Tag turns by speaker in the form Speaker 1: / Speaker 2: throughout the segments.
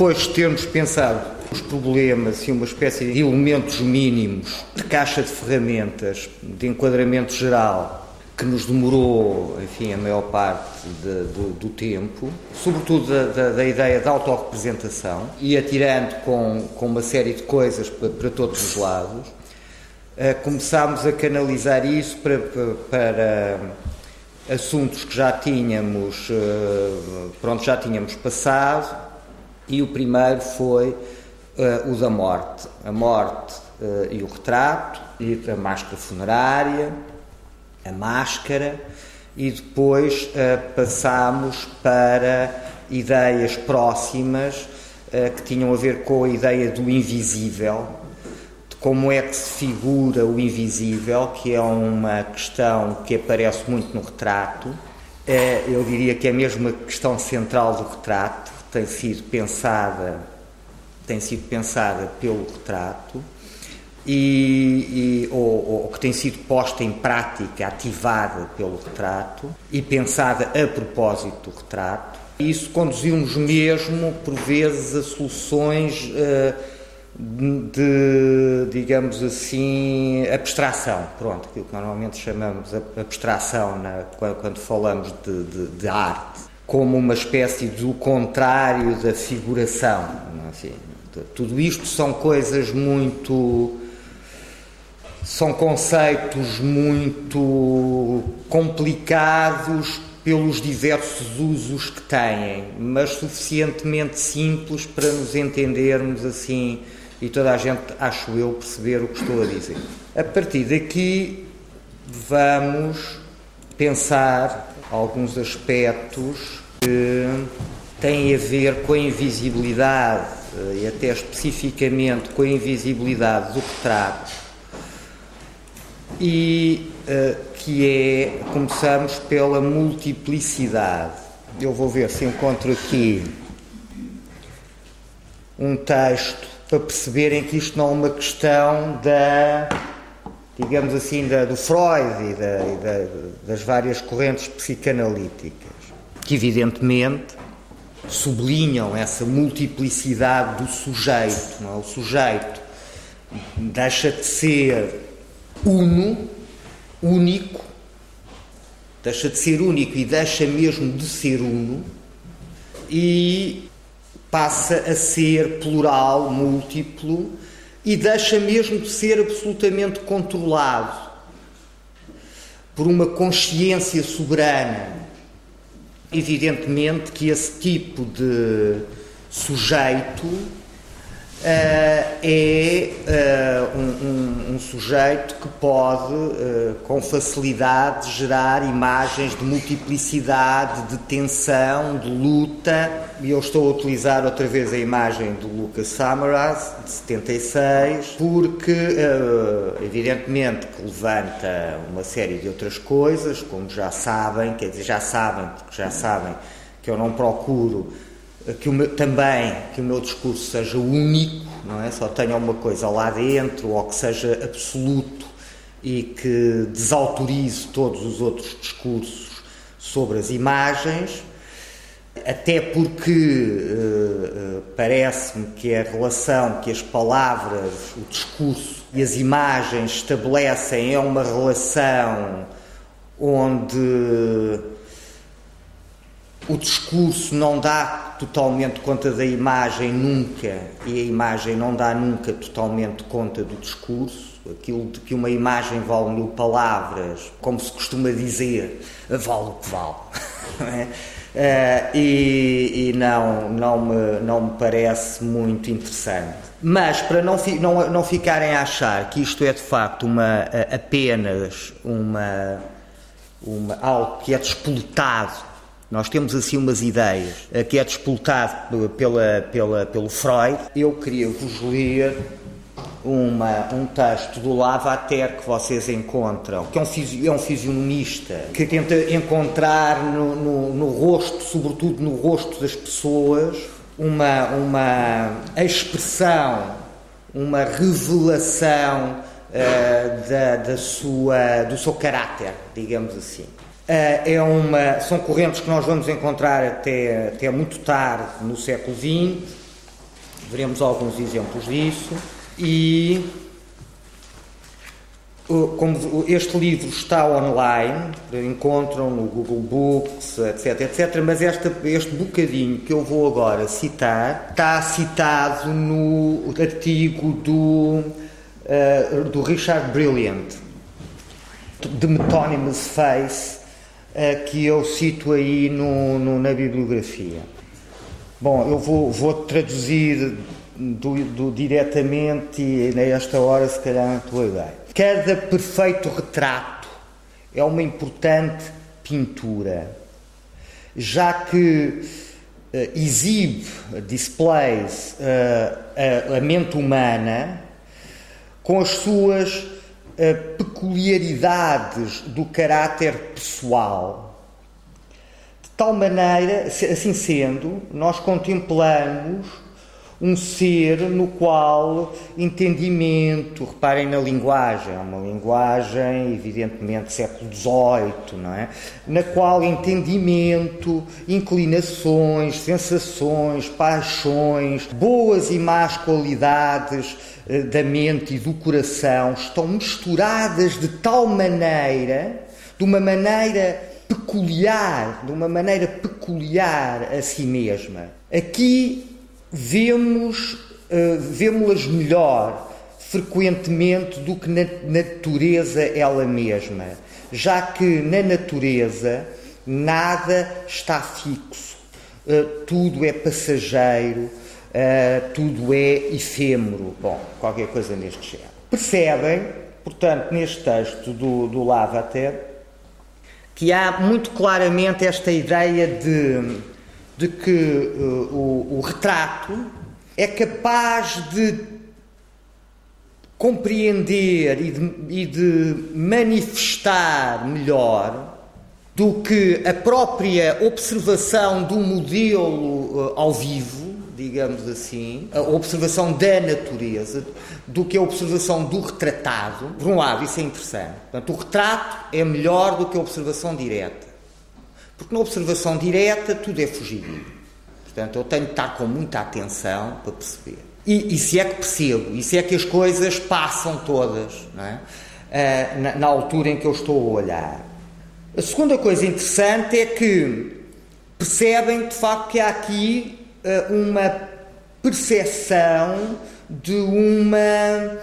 Speaker 1: depois de termos pensado os problemas e uma espécie de elementos mínimos de caixa de ferramentas, de enquadramento geral, que nos demorou, enfim, a maior parte de, do, do, tempo, sobretudo da, da, da, ideia da autorrepresentação, e atirando com, com uma série de coisas para, para todos os lados, uh, começámos a canalizar isso para, para, para assuntos que já tínhamos, uh, pronto, já tínhamos passado, e o primeiro foi uh, o da morte. A morte e o retrato, e a máscara funerária, a máscara e depois uh, passámos para ideias próximas uh, que tinham a ver com a ideia do invisível, de como é que se figura o invisível, que é uma questão que aparece muito no retrato. Uh, eu diria que é mesmo a questão central do retrato, tem sido pensada, tem sido pensada pelo retrato e, e ou, ou, que tem sido posta em prática, ativada pelo retrato e pensada a propósito do retrato. Isso conduziu-nos mesmo, por vezes, a soluções uh, de, digamos assim, abstração. Pronto, aquilo que normalmente chamamos de abstração na, quando falamos de, de, de arte, como uma espécie do contrário da figuração. Assim, tudo isto são coisas muito são conceitos muito complicados pelos diversos usos que têm, mas suficientemente simples para nos entendermos assim e toda a gente, acho eu, perceber o que estou a dizer. A partir daqui, vamos pensar alguns aspectos que têm a ver com a invisibilidade eh, e até especificamente com a invisibilidade do retrato e uh, que é, começamos pela multiplicidade. Eu vou ver se encontro aqui um texto para perceberem que isto não é uma questão da, digamos assim, da, do Freud e, da, e da, das várias correntes psicanalíticas, que evidentemente sublinham essa multiplicidade do sujeito. Não é? O sujeito deixa de ser uno, único, deixa de ser único e deixa mesmo de ser uno e passa a ser plural, múltiplo e deixa mesmo de ser absolutamente controlado por uma consciência soberana. Evidentemente que esse tipo de sujeito é uh, um, um, um, sujeito que pode, uh, com facilidade, gerar imagens de multiplicidade, de tensão, de luta. E eu estou a utilizar outra vez a imagem do Lucas Samaras, de 76, porque, evidentemente, que levanta uma série de outras coisas, como já sabem, quer dizer, já sabem, porque já sabem que eu não procuro que o meu, também que o meu discurso seja único, não é? Só tenha uma coisa lá dentro ou que seja absoluto e que desautorize todos os outros discursos sobre as imagens, até porque uh, parece-me que a relação que as palavras, o discurso e as imagens estabelecem é uma relação onde o discurso não dá totalmente conta da imagem nunca e a imagem não dá nunca totalmente conta do discurso. Aquilo de que uma imagem vale mil palavras, como se costuma dizer, vale o que vale. Uh, e, e, não, não, me, não me parece muito interessante. Mas para não, fi, não, não ficarem a achar que isto é de facto uma, apenas uma, uma, algo que é despolutado nós temos assim umas ideias que é despoltado pela, pela, pelo Freud. Eu queria vos ler uma, um texto do Lavater que vocês encontram, que é um, é um fisionomista que tenta encontrar no, no, no, rosto, sobretudo no rosto das pessoas, uma, uma expressão, uma revelação uh, da, da sua, do seu caráter, digamos assim. Eh, é uma, são correntes que nós vamos encontrar até, até muito tarde no século XX Veremos alguns exemplos disso. E como este livro está online, encontram no Google Books, etc, etc, mas esta, este bocadinho que eu vou agora citar está citado no artigo do, uh, do Richard Brilliant, The Metonymous Face, que eu cito aí no, no, na bibliografia. Bom, eu vou, vou traduzir do, do, diretamente e nesta hora se calhar não estou a ideia. Cada perfeito retrato é uma importante pintura, já que uh, exibe, displays uh, a, a, mente humana com as suas peculiaridades do caráter pessoal. De tal maneira, assim sendo, nós contemplamos um ser no qual entendimento, reparem na linguagem, é uma linguagem evidentemente século XVIII, não é? Na qual entendimento, inclinações, sensações, paixões, boas e más qualidades eh, da mente e do coração estão misturadas de tal maneira, de uma maneira peculiar, de uma maneira peculiar a si mesma. Aqui vemos, uh, vemos-las melhor frequentemente do que na natureza ela mesma, já que na natureza nada está fixo, uh, tudo é passageiro, uh, tudo é efêmero. Bom, qualquer coisa neste género. Percebem, portanto, neste texto do, do Lavater, que há muito claramente esta ideia de de que uh, o, o retrato é capaz de compreender e de, e de, manifestar melhor do que a própria observação do modelo uh, ao vivo, digamos assim, a observação da natureza, do que a observação do retratado. Por um lado, isso é interessante. Portanto, o retrato é melhor do que a observação direta. Porque na observação direta tudo é fugidio. Portanto, eu tenho de estar com muita atenção para perceber. E, e se é que percebo, e se é que as coisas passam todas é? uh, na, na altura em que eu estou a olhar. A segunda coisa interessante é que percebem de facto que há aqui uh, uma percepção de uma,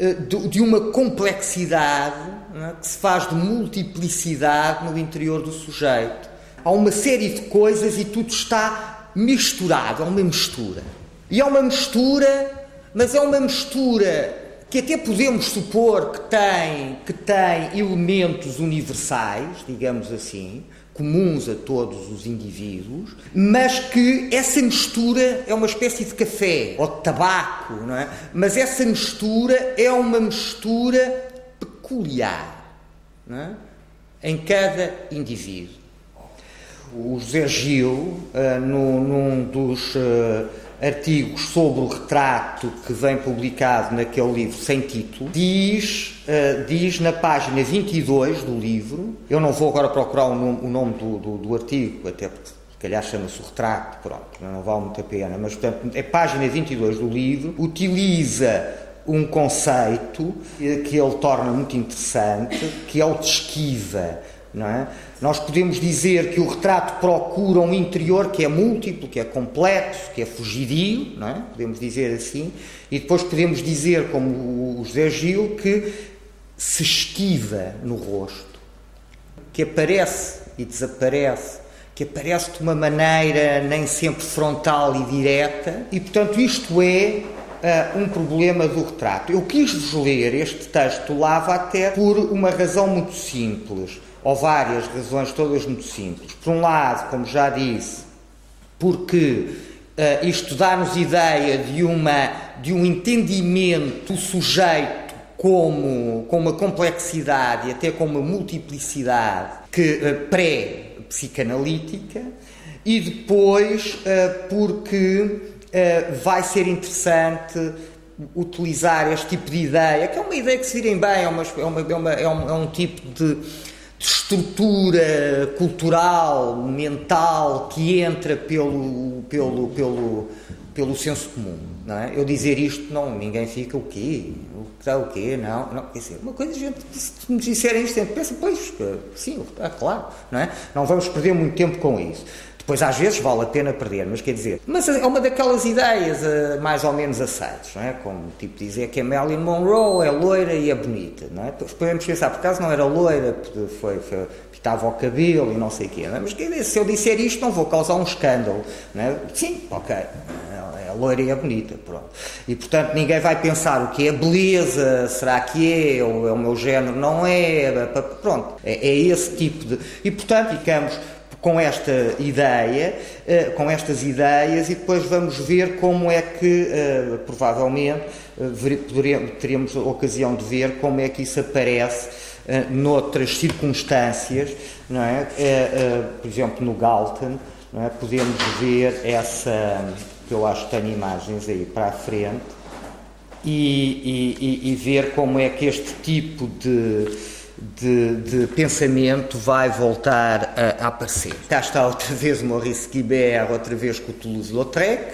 Speaker 1: uh, de, uma complexidade é? que se faz de multiplicidade no interior do sujeito há uma série de coisas e tudo está misturado, é uma mistura. E é uma mistura, mas é uma mistura que até podemos supor que tem, que tem elementos universais, digamos assim, comuns a todos os indivíduos, mas que essa mistura é uma espécie de café ou de tabaco, não é? Mas essa mistura é uma mistura peculiar, é? Em cada indivíduo o José Gil, uh, no, num dos uh, artigos sobre o retrato que vem publicado naquele livro sem título, diz, uh, diz na página 22 do livro, eu não vou agora procurar o nome, o nome do, do, do, artigo, até porque se calhar chama-se o retrato, pronto, não vale muito a pena, mas portanto, é página 22 do livro, utiliza um conceito que ele torna muito interessante, que é o de esquiva não é? Nós podemos dizer que o retrato procura um interior que é múltiplo, que é complexo, que é fugidio, é? podemos dizer assim, e depois podemos dizer, como o José Gil, que se esquiva no rosto, que aparece e desaparece, que aparece de uma maneira nem sempre frontal e direta, e portanto isto é uh, um problema do retrato. Eu quis-vos ler este texto Lava até por uma razão muito simples ou várias razões, todas muito simples. Por um lado, como já disse, porque uh, isto dá-nos ideia de, uma, de um entendimento do sujeito como, com uma complexidade e até com uma multiplicidade que uh, pré-psicanalítica, e depois uh, porque vai ser interessante utilizar este tipo de ideia, que é uma ideia que se virem bem, é, uma, é, uma, é, uma, é, um, é um tipo de estrutura cultural, mental que entra pelo, pelo, pelo, pelo senso comum, não é? Eu dizer isto, não, ninguém fica o quê? O que está o quê? Não, não, quer dizer, uma coisa, gente, se nos disserem isto, gente pensa, pois, sim, está claro, não é? Não vamos perder muito tempo com isso. Depois, às vezes, vale a pena perder, mas quer dizer, mas é uma daquelas ideias uh, mais ou menos aceitas, não é? Como, tipo, dizer que a Marilyn Monroe é loira e é bonita, não é? Podemos pensar, por acaso não era loira, foi, foi pintava o cabelo e não sei o quê, é? Mas quer dizer, se eu disser isto, não vou causar um escândalo, é? Sim, ok, é loira e é bonita, pronto. E, portanto, ninguém vai pensar o que é beleza, será que é, ou é o meu género, não é, pronto. É, é esse tipo de... E, portanto, ficamos com esta ideia, eh, com estas ideias, e depois vamos ver como é que, eh, provavelmente, eh, teremos a ocasião de ver como é que isso aparece noutras circunstâncias, não é? Por exemplo, no Galton, não é? podemos ver essa, que eu acho que tenho imagens aí para a frente, e, e, e ver como é que este tipo de de, de, pensamento vai voltar a, a, aparecer. Cá está outra vez Maurice Guibert, outra vez com o Toulouse-Lautrec,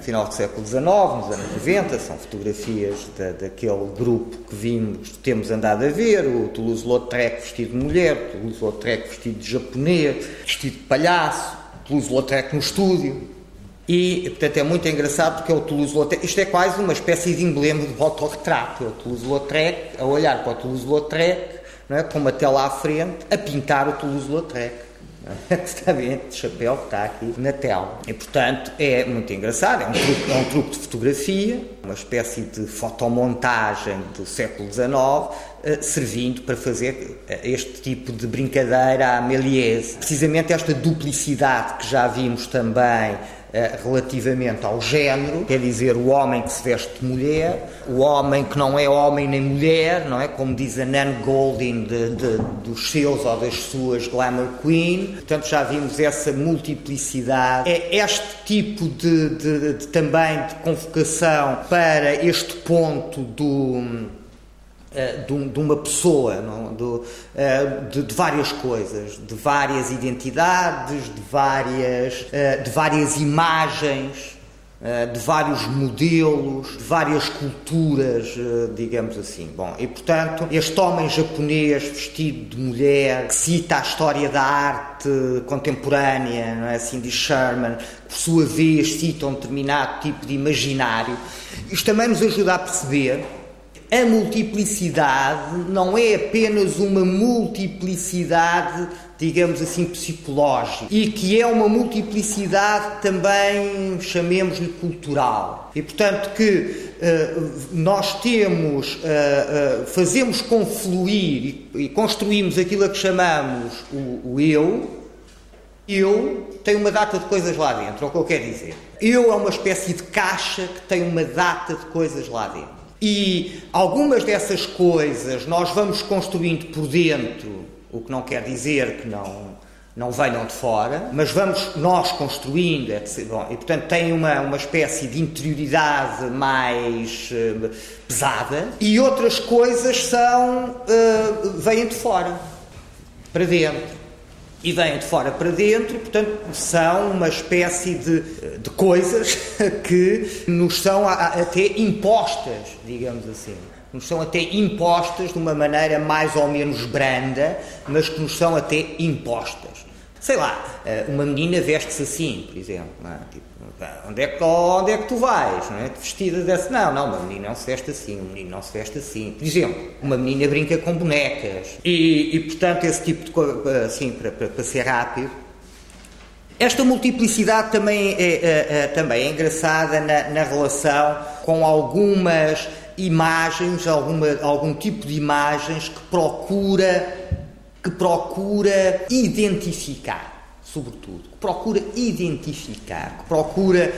Speaker 1: final do século XIX, nos anos 90, são fotografias da, daquele grupo que vimos, temos andado a ver, o Toulouse-Lautrec vestido de mulher, o Toulouse-Lautrec vestido de japonês, vestido de palhaço, Toulouse-Lautrec no estúdio, e, portanto, é muito engraçado porque é o Toulouse-Lautrec, isto é quase uma espécie de emblema de autorretrato, é o Toulouse-Lautrec a olhar para o Toulouse-Lautrec não é? lá à frente, a pintar o Toulouse-Lautrec. Está bem, de chapéu que está aqui na tela. E, portanto, é muito engraçado. É um, truque, é um truque de fotografia, uma espécie de fotomontagem do século XIX, eh, servindo para fazer eh, este tipo de brincadeira à Méliès. Precisamente esta duplicidade que já vimos também relativamente ao género, quer dizer, o homem que se veste de mulher, o homem que não é homem nem mulher, não é? Como diz a Nan Goldin de, de, dos seus ou das suas Glamour Queen. Portanto, já vimos essa multiplicidade. É este tipo de, de, também de convocação para este ponto do eh, de, de, uma pessoa? Eh, de, várias coisas, de várias identidades, de várias, eh, de várias imagens, de vários modelos, de várias culturas, digamos assim. Bom, e portanto, este homem japonês vestido de mulher, que cita a história da arte contemporânea, não é assim, de Sherman, por sua vez cita um determinado tipo de imaginário, isto também nos ajuda a perceber a multiplicidade não é apenas uma multiplicidade, digamos assim, psicológica, e que é uma multiplicidade também, chamemos-lhe, cultural. E, portanto, que uh, nós temos, uh, uh, fazemos confluir e, e, construímos aquilo a que chamamos o, o eu, eu tem uma data de coisas lá dentro, é o que eu quero dizer. Eu é uma espécie de caixa que tem uma data de coisas lá dentro. E algumas dessas coisas nós vamos construindo por dentro, o que não quer dizer que não, não venham de fora, mas vamos nós construindo, etc. Bom, e portanto tem uma, uma espécie de interioridade mais uh, pesada, e outras coisas são, uh, vêm de fora, para dentro e vêm de fora para dentro, portanto, são uma espécie de, de coisas que nos são até impostas, digamos assim. Nos são até impostas de uma maneira mais ou menos branda, mas que nos são até impostas. Sei lá, eh, uma menina veste-se assim, por exemplo. É? Tipo, onde é, que, onde é que tu vais? Não é? Vestida dessa. Não, não, uma menina não se veste assim, um menino não se veste assim. Por exemplo, uma menina brinca com bonecas. E, e portanto, esse tipo de coisa, assim, para, para, para ser rápido. Esta multiplicidade também é, é, é, também é engraçada na, na relação com algumas imagens, alguma, algum tipo de imagens que procura, que procura identificar sobretudo, que procura identificar, que procura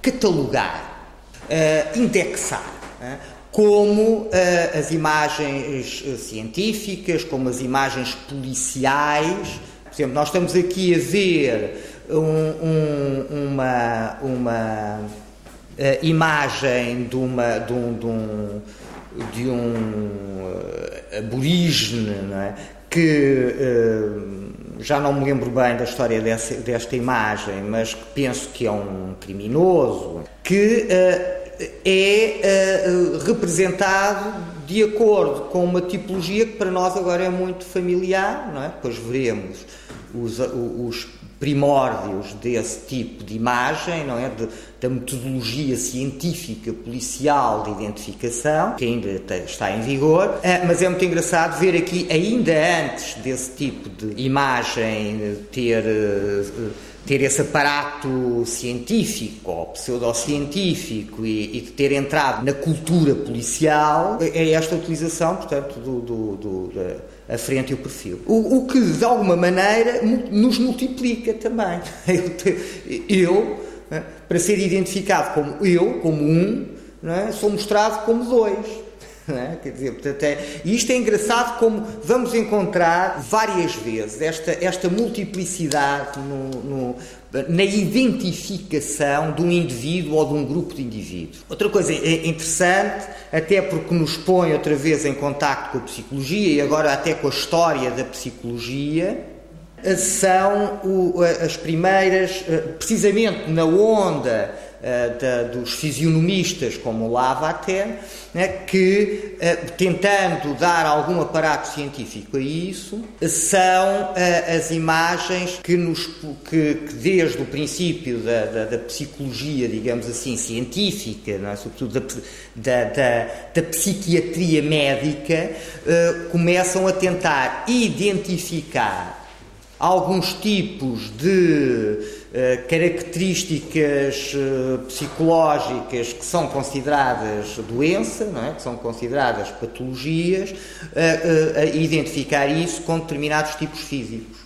Speaker 1: catalogar, uh, indexar, uh, como uh, as imagens científicas, como as imagens policiais. Por exemplo, nós estamos aqui a ver um, um, uma, uma imagem de, uma, de um, de um, de um aborígene é? Que já não me lembro bem da história dessa, desta imagem, mas que penso que é um criminoso, que uh, é uh, representado de acordo com uma tipologia que para nós agora é muito familiar, não é? Depois veremos os, os primórdios desse tipo de imagem, não é? De, da metodologia científica policial de identificação, que ainda está em vigor, ah, mas é muito engraçado ver aqui, ainda antes desse tipo de imagem ter ah, ter esse aparato científico ou pseudocientífico e, e de ter entrado na cultura policial, é esta utilização, portanto, do, do, do a frente e o perfil. O, o, que, de alguma maneira, nos multiplica também. Eu, né, para ser identificado como eu, como um, é? sou mostrado como dois. É? Quer dizer, portanto, é, e isto é engraçado como vamos encontrar várias vezes esta, esta multiplicidade no, no, na identificação de um indivíduo ou de um grupo de indivíduos. Outra coisa interessante, até porque nos põe outra vez em contacto com a psicologia e agora até com a história da psicologia, são o, as primeiras, eh, precisamente na onda da, dos fisionomistas como Lavater, né, que, uh, tentando dar algum aparato científico a isso, são uh, as imagens que, nos, que, que, desde o princípio da, da, da, psicologia, digamos assim, científica, é? sobretudo da, da, psiquiatria médica, começam a tentar identificar alguns tipos de eh, características uh, psicológicas que são consideradas doença, é? que são consideradas patologias, uh, identificar isso com determinados tipos físicos.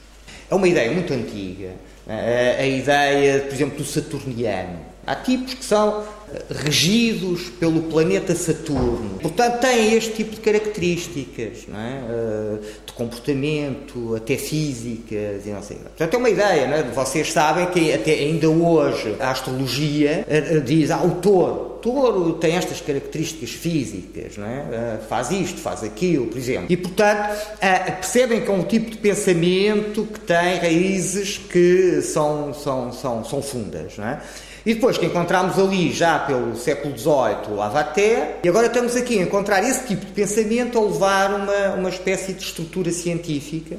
Speaker 1: É uma ideia muito antiga, a ideia, por exemplo, do saturniano. Há tipos que são regidos pelo planeta Saturno. Portanto, têm este tipo de características, não é? Eh, de comportamento, até físicas e não sei. Portanto, é uma ideia, não é? Vocês sabem que até ainda hoje a astrologia eh, eh, diz, ah, o touro, touro tem estas características físicas, não é? faz isto, faz aquilo, por exemplo. E, portanto, percebem que é um tipo de pensamento que tem raízes que são, são, são, são fundas, não é? E depois que encontramos ali, já pelo século XVIII, Lavater, e agora estamos aqui a encontrar esse tipo de pensamento a levar uma, uma espécie de estrutura científica.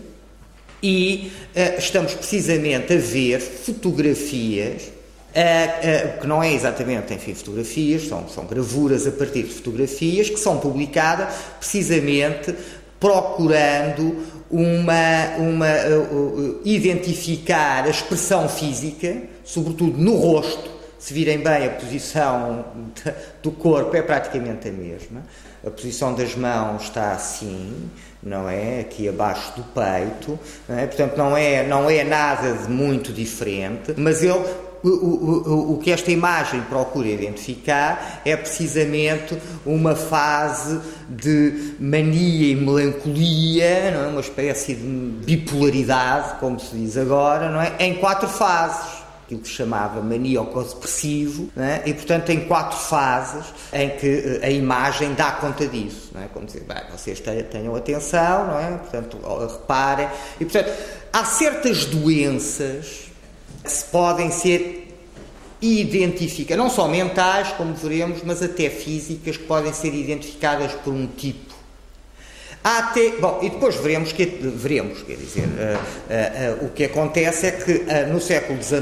Speaker 1: E uh, estamos precisamente a ver fotografias, uh, uh, que não é exatamente, enfim, fotografias, são, são gravuras a partir de fotografias que são publicadas precisamente procurando uma, uma identificar a expressão física, sobretudo no rosto, se virem bem, a posição do corpo é praticamente a mesma. A posição das mãos está assim, não é? Aqui abaixo do peito, não é? portanto não é, não é nada de muito diferente, mas ele o, o, o, que esta imagem procura identificar é precisamente uma fase de mania e melancolia, não é? uma espécie de bipolaridade, como se diz agora, não é? em quatro fases aquilo que chamava maníaco-depressivo, é? e portanto tem quatro fases em que eh, a imagem dá conta disso. É? Como dizer, bem, vocês tenham atenção, não é? portanto reparem. E portanto há certas doenças que se podem ser identificadas, não só mentais, como veremos, mas até físicas, que podem ser identificadas por um tipo até, bom, e depois veremos, que, veremos quer dizer, uh, uh, uh, o que acontece é que no século XIX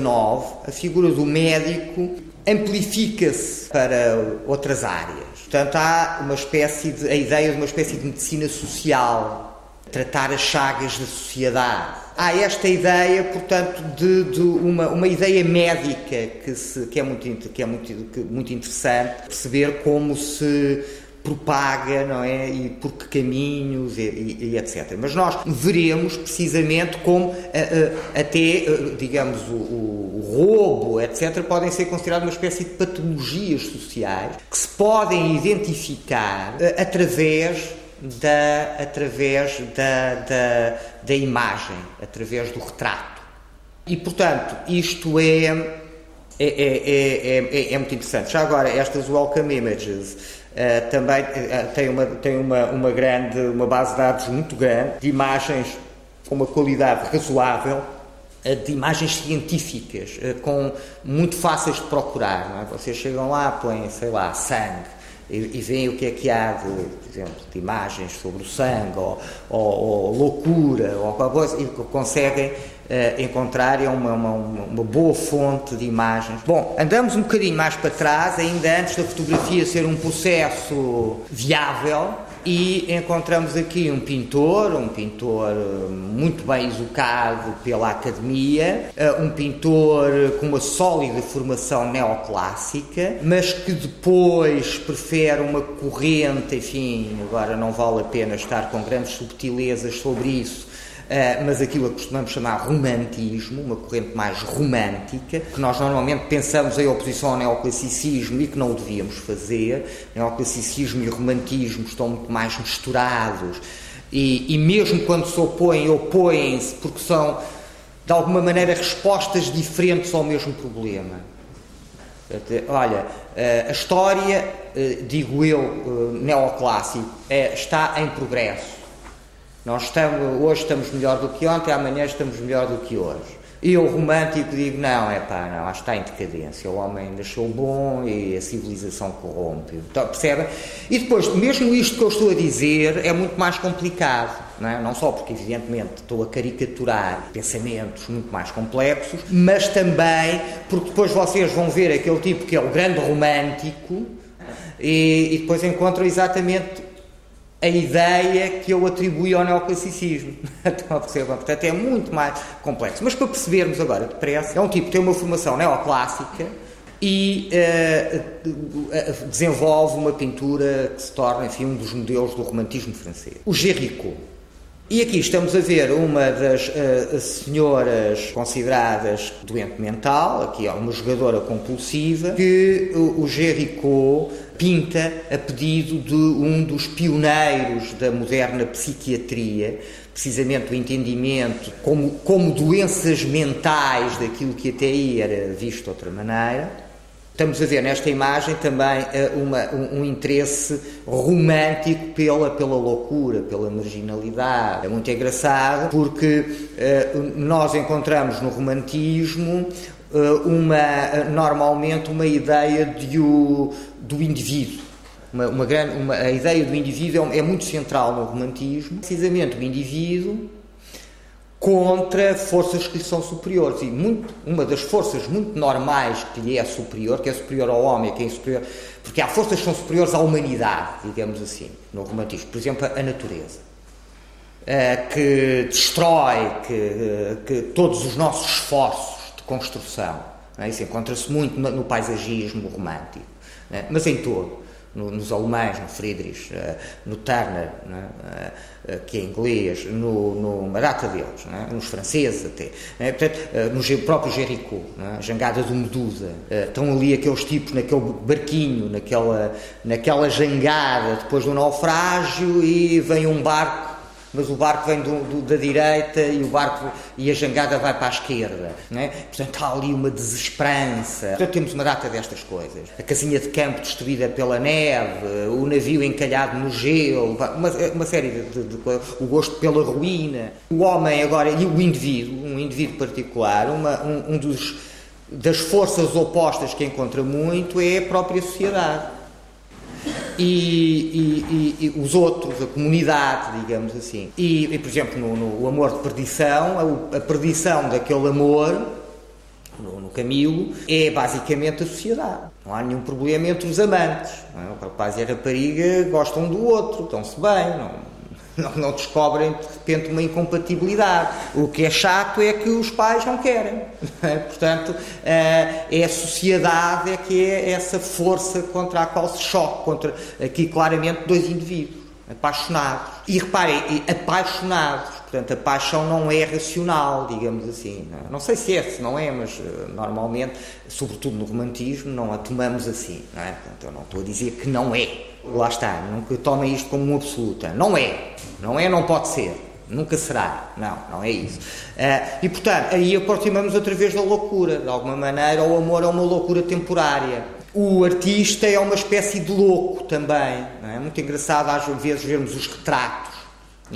Speaker 1: a figura do médico amplifica-se para outras áreas. Portanto, há uma espécie de, a ideia de uma espécie de medicina social, tratar as chagas da sociedade. Há esta ideia, portanto, de, de uma, uma ideia médica que, se, que é, muito, que é muito, que, muito interessante, perceber como se propaga, não é? E por que caminhos e, e, e etc. Mas nós veremos precisamente como uh, uh, até, uh, digamos, o, o, roubo, etc., podem ser considerados uma espécie de patologias sociais que se podem identificar através da, através da, da, da imagem, através do retrato. E, portanto, isto é, é, é, é, é muito interessante. Já agora, estas welcome images Uh, também uh, tem, uma, tem uma, uma grande, uma base de dados muito grande de imagens com uma qualidade razoável de imagens científicas, com muito fáceis de procurar. É? Vocês chegam lá, põem, sei lá, sangue e, e veem o que é que há, de, por exemplo, de imagens sobre o sangue ou, ou, ou loucura ou qualquer coisa, e conseguem uh, encontrar é uma, uma, uma, boa fonte de imagens. Bom, andamos um bocadinho mais para trás, ainda antes da fotografia ser um processo viável, e encontramos aqui um pintor, um pintor eh, muito bem educado pela academia, eh, um pintor com uma sólida formação neoclássica, mas que depois prefere uma corrente, enfim, agora não vale a pena estar com grandes subtilezas sobre isso, mas aquilo que costumamos chamar romantismo, uma corrente mais romântica, que nós normalmente pensamos em oposição ao neoclassicismo e que não o devíamos fazer. Neoclassicismo e romantismo estão muito mais misturados e, e mesmo quando se opõem, opõem-se porque são, de alguma maneira, respostas diferentes ao mesmo problema. Olha, eh, a história, eh, digo eu, neoclássico, está em progresso nós estamos, hoje estamos melhor do que ontem, amanhã estamos melhor do que hoje. E eu romântico digo, não, é pá, não, está em decadência. O homem nasceu bom e a civilização corrompe. Então, percebem? E depois, mesmo isto que eu estou a dizer é muito mais complicado. Não, é? não só porque, evidentemente, estou a caricaturar pensamentos muito mais complexos, mas também porque depois vocês vão ver aquele tipo que é o grande romântico e, e depois encontram exatamente a ideia que eu atribuí ao neoclassicismo. Estão a perceber? Portanto, é muito mais complexo. Mas para percebermos agora depressa, é um tipo que tem uma formação neoclássica e uh, desenvolve uma pintura que se torna, enfim, um dos modelos do romantismo francês. O Géricault. E aqui estamos a ver uma das uh, senhoras consideradas doente mental, aqui é uma jogadora compulsiva, que o, o Géricault pinta a pedido de um dos pioneiros da moderna psiquiatria, precisamente o entendimento como, como doenças mentais daquilo que até aí era visto de outra maneira. Estamos a ver nesta imagem também eh, uma, um, um, interesse romântico pela, pela loucura, pela marginalidade. É muito engraçado porque uh, nós encontramos no romantismo uh, uma, normalmente uma ideia de o, do indivíduo. Uma, uma grande, uma, a ideia do indivíduo é, é muito central no romantismo, precisamente o indivíduo contra forças que lhe são superiores. E muito, uma das forças muito normais que lhe é superior, que é superior ao homem, que é superior, porque há forças que são superiores à humanidade, digamos assim, no romantismo. Por exemplo, a natureza, eh, que destrói que, eh, que todos os nossos esforços de construção. É? Isso encontra-se muito no paisagismo romântico né? mas em todo. No, nos alemães, no Friedrich, uh, no Turner, né? uh, que é inglês, no, no, uma data deles, né? nos franceses até, né? Portanto, no próprio Jericho, né? jangada do Medusa, estão ali aqueles tipos naquele barquinho, naquela, naquela jangada depois do naufrágio e vem um barco mas o barco vem do, do, da direita e o barco e a jangada vai para a esquerda. Né? Portanto, há ali uma desesperança. Portanto, temos uma data destas coisas. A casinha de campo destruída pela neve, o navio encalhado no gelo, uma, uma série de, de, coisas. O gosto pela ruína. O homem agora, e o indivíduo, um indivíduo particular, uma, um, um dos, das forças opostas que encontra muito é a própria sociedade e, e, e, os outros, a comunidade, digamos assim. E, por exemplo, no, no amor de perdição, a, a perdição daquele amor, no, no, Camilo, é basicamente a sociedade. Não há nenhum problema entre os amantes. É? O rapaz e a rapariga gostam do outro, estão-se bem, não, não, não, descobrem de repente uma incompatibilidade. O que é chato é que os pais não querem. É? Portanto, eh, é a sociedade é que é essa força contra a qual se choca, contra aqui claramente dois indivíduos apaixonados. E reparem, apaixonados. Portanto, a paixão não é racional, digamos assim. Não, é? sei se é, se não é, mas eh, normalmente, sobretudo no romantismo, não a tomamos assim. Não é? Portanto, eu não estou a dizer que não é. Lá está, nunca tomem isto como uma absoluta. Não é. Não é, não pode ser. Nunca será. Não, não é isso. Uh, e, portanto, aí aproximamos outra vez da loucura. De alguma maneira, o amor é uma loucura temporária. O artista é uma espécie de louco também. É? Muito engraçado, às vezes, vermos os retratos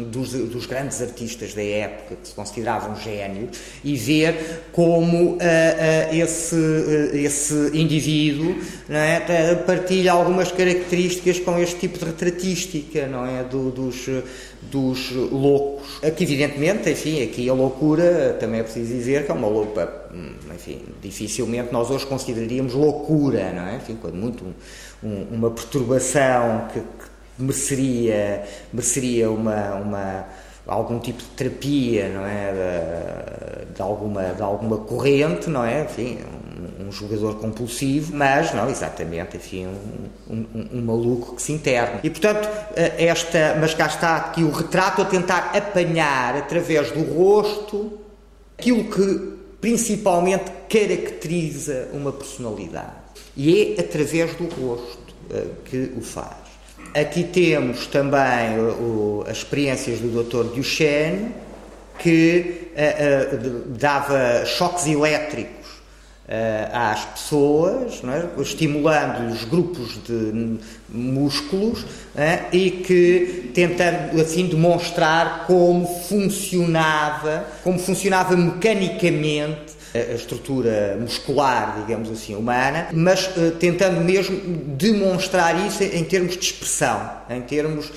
Speaker 1: dos, dos, grandes artistas da época, que se consideravam gênios, e ver como uh, uh, esse, uh, esse indivíduo é, partilha algumas características com este tipo de retratística, não é? Do, dos, dos loucos. Aqui, evidentemente, enfim, aqui a loucura, também é preciso dizer que é uma louca, hum, enfim, dificilmente nós hoje consideraríamos loucura, não é? Enfim, quando muito um, um, uma perturbação que mereceria, mereceria uma, uma, algum tipo de terapia, não é? De, de, alguma, de alguma corrente, não é? Enfim, um, um jogador compulsivo, mas não exatamente, enfim, um, um, um, maluco que se interna. E portanto, esta, mas cá está aqui o retrato a tentar apanhar através do rosto aquilo que principalmente caracteriza uma personalidade. E é através do rosto uh, que o faz. Aqui temos também o, o, as experiências do Dr. Duchenne, que uh, uh, dava choques elétricos uh, às pessoas, é? estimulando os grupos de músculos e que tentando assim demonstrar como funcionava, como funcionava mecanicamente a estrutura muscular, digamos assim, humana, mas uh, tentando mesmo demonstrar isso em termos de expressão, em termos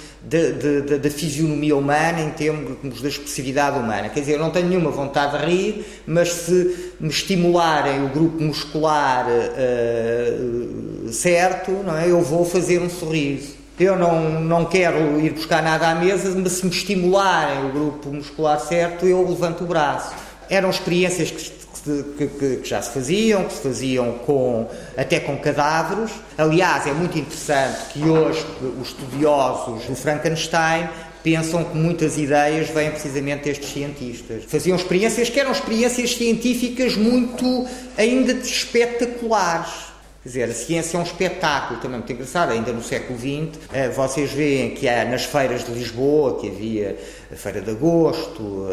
Speaker 1: da fisionomia humana, em termos da expressividade humana. Quer dizer, eu não tenho nenhuma vontade de rir, mas se me estimularem o grupo muscular uh, certo, não é? eu vou fazer um sorriso. Eu não, não quero ir buscar nada à mesa, mas se me estimularem o grupo muscular certo, eu levanto o braço. Eram experiências que que, que, que, já se faziam, que se faziam com, até com cadáveres. Aliás, é muito interessante que hoje os estudiosos do Frankenstein pensam que muitas ideias vêm precisamente destes cientistas. Faziam experiências que eram experiências científicas muito ainda espetaculares Quer dizer, a ciência é um espetáculo também muito engraçado. Ainda no século XX, eh, vocês veem que há nas feiras de Lisboa, que havia a Feira de Agosto,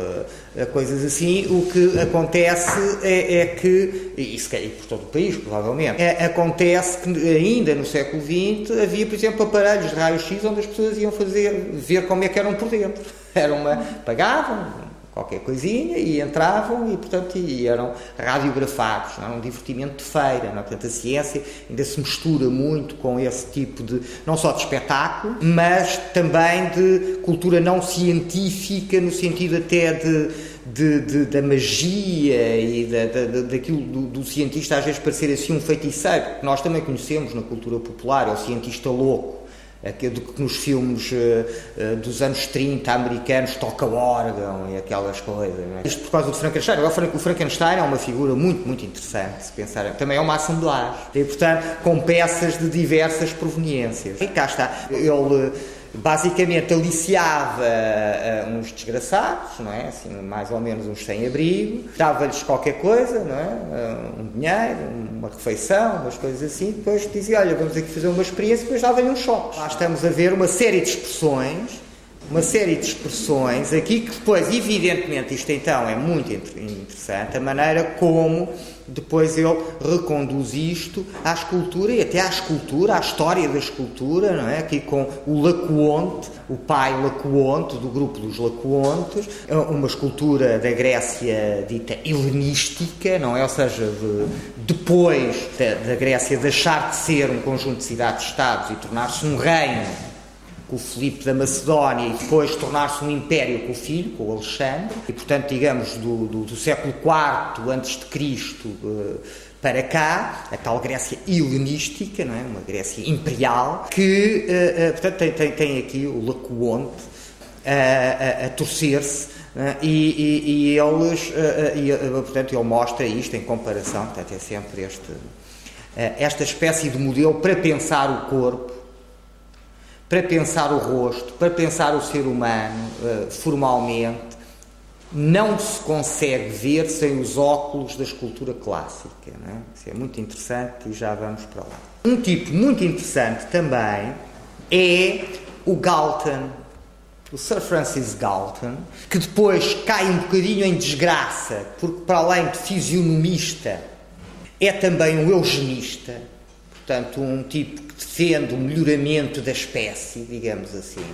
Speaker 1: eh, coisas assim, o que acontece é, é que, e calhar por todo o país, provavelmente, é, acontece que ainda no século XX havia, por exemplo, aparelhos de raio-x onde as pessoas iam fazer, ver como é que eram por dentro. Era uma, pagavam, qualquer coisinha e entravam e, portanto, e eram radiografados, não? É? um divertimento de feira. Não? É? Portanto, a ciência ainda se mistura muito com esse tipo de, não só de espetáculo, mas também de cultura não científica, no sentido até de de, de, da magia e da, da, daquilo do, do, cientista às vezes parecer assim um feiticeiro, que nós também conhecemos na cultura popular, é o cientista louco aquilo que nos filmes uh, dos anos 30 americanos toca órgão e aquelas coisas. É? Isto por causa do Frankenstein. O Frankenstein é uma figura muito, muito interessante, se pensar. Também é uma assembleagem. E, portanto, com peças de diversas proveniências. E cá está. Ele basicamente aliciava uh, uns desgraçados, não é? Assim, mais ou menos uns sem-abrigo, dava-lhes qualquer coisa, não é? Uh, um dinheiro, uma refeição, umas coisas assim, depois dizia, olha, vamos aqui fazer uma experiência, depois dava-lhe um choque. Lá estamos a ver uma série de expressões uma série de expressões aqui que depois, evidentemente, isto então é muito interessante, a maneira como depois ele reconduz isto à escultura e até à escultura, à história da escultura, não é? Aqui com o Lacoonte, o pai Lacoonte, do grupo dos Lacoontes, é uma escultura da Grécia dita helenística, não é? Ou seja, de, depois da, da Grécia deixar de ser um conjunto de cidades-estados e tornar-se um reino com o Filipe da Macedónia e depois tornar-se um império com o filho, com o Alexandre, e portanto, digamos, do, do, do século IV antes de Cristo uh, para cá, a tal Grécia helenística, não é? uma Grécia imperial, que, uh, uh, portanto, tem, tem, tem, aqui o Lacoonte a, a torcer-se e, e, e, eles, e, portanto, ele mostra isto em comparação, portanto, é sempre este, esta espécie de modelo para pensar o corpo para pensar o rosto, para pensar o ser humano uh, formalmente, não se consegue ver sem os óculos da escultura clássica. É? Isso é muito interessante e já vamos para lá. Um tipo muito interessante também é o Galton, o Sir Francis Galton, que depois cai um bocadinho em desgraça, porque para além de fisionomista, é também um eugenista portanto, um tipo defende o melhoramento da espécie, digamos assim,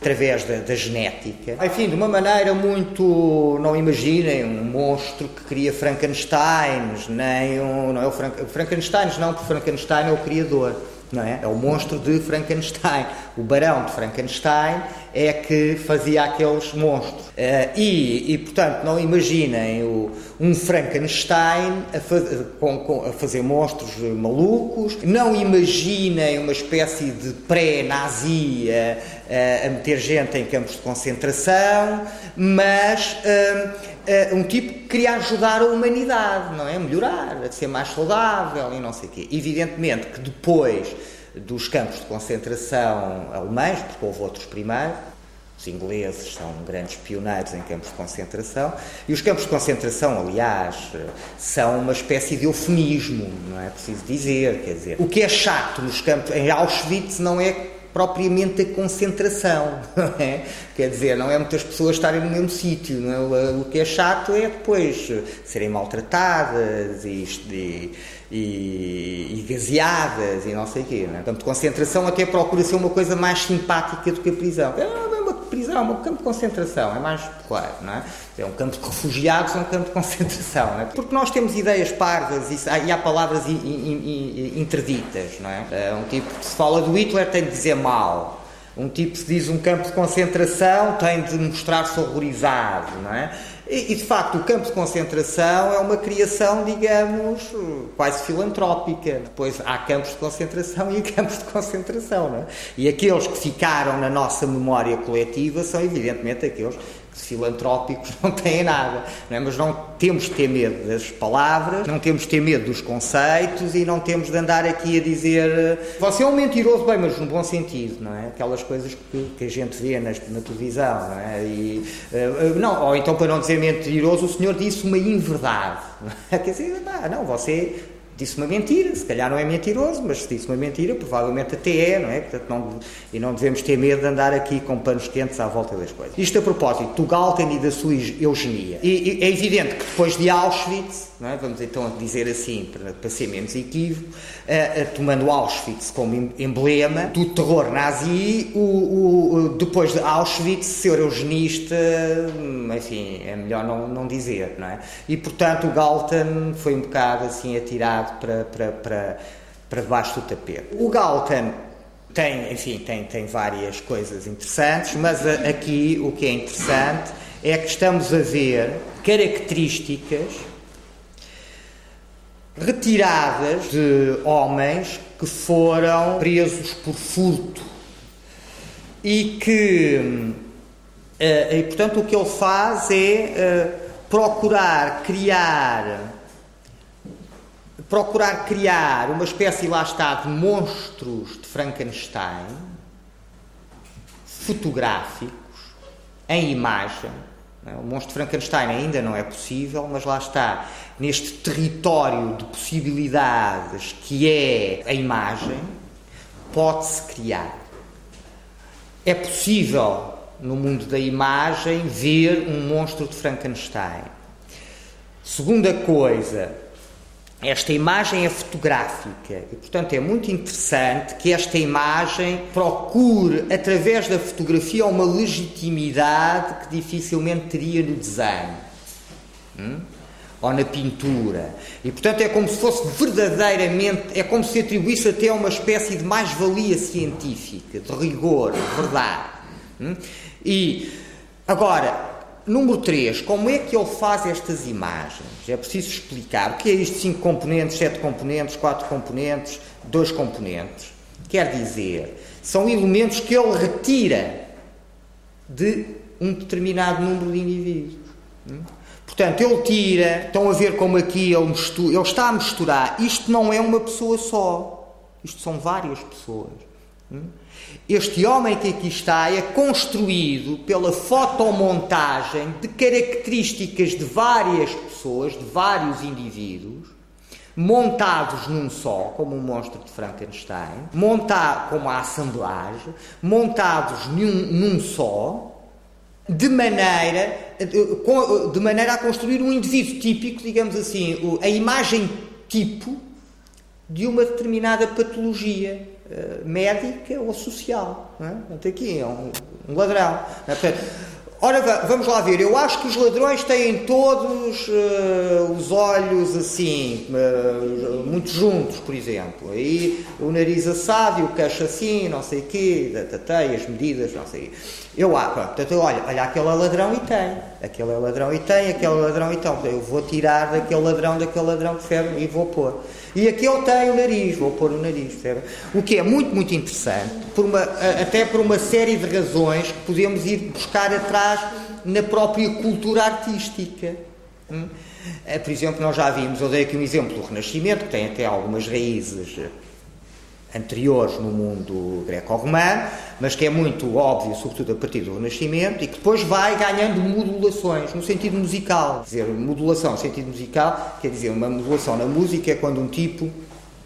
Speaker 1: através da, da, genética. Enfim, de uma maneira muito. Não imaginem um monstro que cria Frankensteins, nem um. Não é o Frank, Frankensteins, não, porque Frankenstein é o criador não é? É o monstro de Frankenstein. O barão de Frankenstein é que fazia aqueles monstros. Uh, e, e, portanto, não imaginem o, um Frankenstein a, faz, com, com, a, fazer monstros malucos, não imaginem uma espécie de pré-nazi a, a, meter gente em campos de concentração, mas. Uh, uh, um tipo que queria ajudar a humanidade, não é? Melhorar, a ser mais saudável e não sei o quê. Evidentemente que depois dos campos de concentração alemães, porque houve outros primeiro, os ingleses são grandes pioneiros em campos de concentração, e os campos de concentração, aliás, são uma espécie de eufemismo, não é preciso dizer, quer dizer, o que é chato nos campos, em Auschwitz não é propriamente a concentração, não é? Quer dizer, não é muitas pessoas estarem no mesmo sítio, não é? O que é chato é depois serem maltratadas e, e, e, e gaseadas e não sei o quê, não é? De concentração até procura ser uma coisa mais simpática do que a prisão. Prisão, é um campo de concentração, é mais claro, não é? É um campo de refugiados, é um campo de concentração, não é? Porque nós temos ideias parvas e, há palavras interditas, não é? é? Um tipo que se fala do Hitler tem de dizer mal. Um tipo se diz um campo de concentração tem de mostrar-se horrorizado, não é? E, de facto, o campo de concentração é uma criação, digamos, quase filantrópica. Depois há campos de concentração e campos de concentração. Não é? E aqueles que ficaram na nossa memória coletiva são, evidentemente, aqueles filantrópicos não têm nada, não é? mas não temos de ter medo das palavras, não temos de ter medo dos conceitos e não temos de andar aqui a dizer eh, você é um mentiroso, bem, mas no bom sentido, não é? Aquelas coisas que, que a gente vê na, televisão, não é? E, uh, não, ou então para não dizer mentiroso, o senhor disse uma inverdade, é? Quer dizer, não, você disse uma mentira, se calhar não é mentiroso, mas se disse uma mentira, provavelmente até é, não é? Portanto, não, e não devemos ter medo de andar aqui com panos quentes à volta das coisas. Isto a propósito do Galten e da sua eugenia. E, e é evidente que depois de Auschwitz, é? vamos então dizer assim, para, para ser menos equívoco, uh, uh, tomando Auschwitz como emblema do terror nazi, o, o, depois de Auschwitz, ser eugenista, hum, enfim, é melhor não, não dizer, não é? E portanto o Galten foi um bocado assim atirado para, para, para, para debaixo do tapete. O Galten tem, enfim, tem, tem várias coisas interessantes, mas aqui o que é interessante é que estamos a ver características retiradas de homens que foram presos por furto e que, eh, e, portanto, o que ele faz é eh, procurar criar procurar criar uma espécie, lá está, de monstros de Frankenstein fotográficos em imagem é? O monstro de Frankenstein ainda não é possível, mas lá está, neste território de possibilidades que é a imagem, pode-se criar. É possível, no mundo da imagem, ver um monstro de Frankenstein. Segunda coisa, esta imagem é fotográfica e, portanto, é muito interessante que esta imagem procure, através da fotografia, uma legitimidade que dificilmente teria no desenho hum? ou na pintura. E, portanto, é como se fosse verdadeiramente, é como se atribuísse até uma espécie de mais-valia científica, de rigor, de verdade. Hum? E, agora, Número 3, como é que ele faz estas imagens? É preciso explicar o que é isto: 5 componentes, 7 componentes, 4 componentes, 2 componentes. Quer dizer, são elementos que ele retira de um determinado número de indivíduos. Hum? Portanto, ele tira, estão a ver como aqui ele, mistura, ele está a misturar. Isto não é uma pessoa só, isto são várias pessoas. Este homem que aqui está é construído pela fotomontagem de características de várias pessoas, de vários indivíduos, montados num só, como um monstro de Frankenstein, montar como a assemblagem, montados num, num só, de maneira, de maneira a construir um indivíduo típico, digamos assim, a imagem tipo de uma determinada patologia uh, médica ou social. Não é? Aqui é um, um ladrão. É? Portanto, Ora, vamos lá ver. Eu acho que os ladrões têm todos uh, os olhos assim, uh, muito juntos, por exemplo. Aí o nariz assado e o queixo assim, não sei o quê, tatei, as medidas, não sei. Eu, ah, portanto, olha, olha, aquele é ladrão e tem, aquele é ladrão e tem, aquele é ladrão e tem. Eu vou tirar daquele ladrão, daquele ladrão, percebe? E vou pôr. E aquele tem o nariz, vou pôr o nariz? O que é muito, muito interessante, por uma, até por uma série de razões que podemos ir buscar atrás na própria cultura artística. Hum? Eh, por exemplo, nós já vimos, eu dei aqui um exemplo do Renascimento, que tem até algumas raízes anteriores no mundo greco-romano, mas que é muito óbvio, sobretudo a partir do Renascimento, e que depois vai ganhando modulações no sentido musical. Quer dizer, modulação no sentido musical quer dizer, uma modulação na música é quando um tipo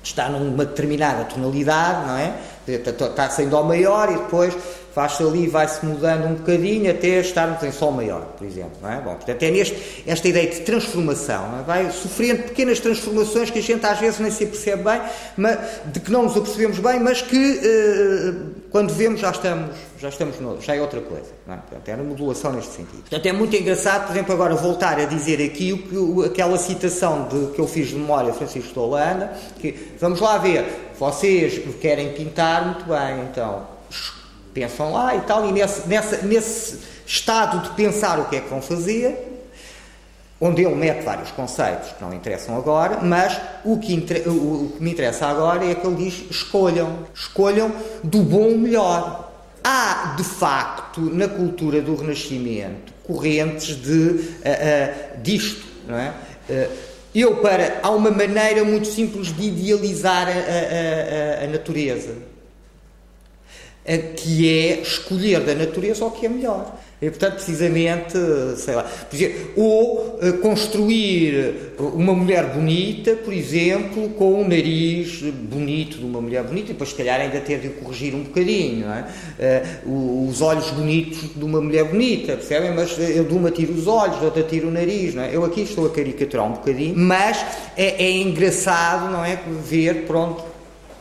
Speaker 1: está numa determinada tonalidade, não é? Está sem Dó maior e depois faz-se ali e vai-se mudando um bocadinho até estarmos em Sol maior, por exemplo. Não é? Bom, portanto, é neste, esta ideia de transformação, é? vai sofrendo pequenas transformações que a gente às vezes nem se percebe bem, mas, de que não nos apercebemos bem, mas que eh, quando vemos já estamos, já estamos no, já é outra coisa. É? Portanto, é uma modulação neste sentido. Portanto, é muito engraçado, por exemplo, agora voltar a dizer aqui o o, aquela citação de, que eu fiz de memória Francisco de Holanda, que vamos lá ver, vocês querem pintar, muito bem, então pensam lá e tal, e nesse, nessa, nesse estado de pensar o que é que vão fazer, onde ele mete vários conceitos que não interessam agora, mas o que, o, o que me interessa agora é que ele diz: escolham, escolham do bom o melhor. Há, de facto, na cultura do Renascimento, correntes de, uh, uh, disto, não é? Uh, eu, para. Há uma maneira muito simples de idealizar a, a, a natureza que é escolher da natureza o que é melhor. E, portanto, precisamente, sei lá, ou eh, construir uma mulher bonita, por exemplo, com um nariz bonito de uma mulher bonita, e depois, se calhar, ainda ter de corrigir um bocadinho, é? uh, os olhos bonitos de uma mulher bonita, percebem? Mas eu de uma tiro os olhos, de outra tiro o nariz, não é? Eu aqui estou a caricaturar um bocadinho, mas é, é engraçado, não é? Ver, pronto,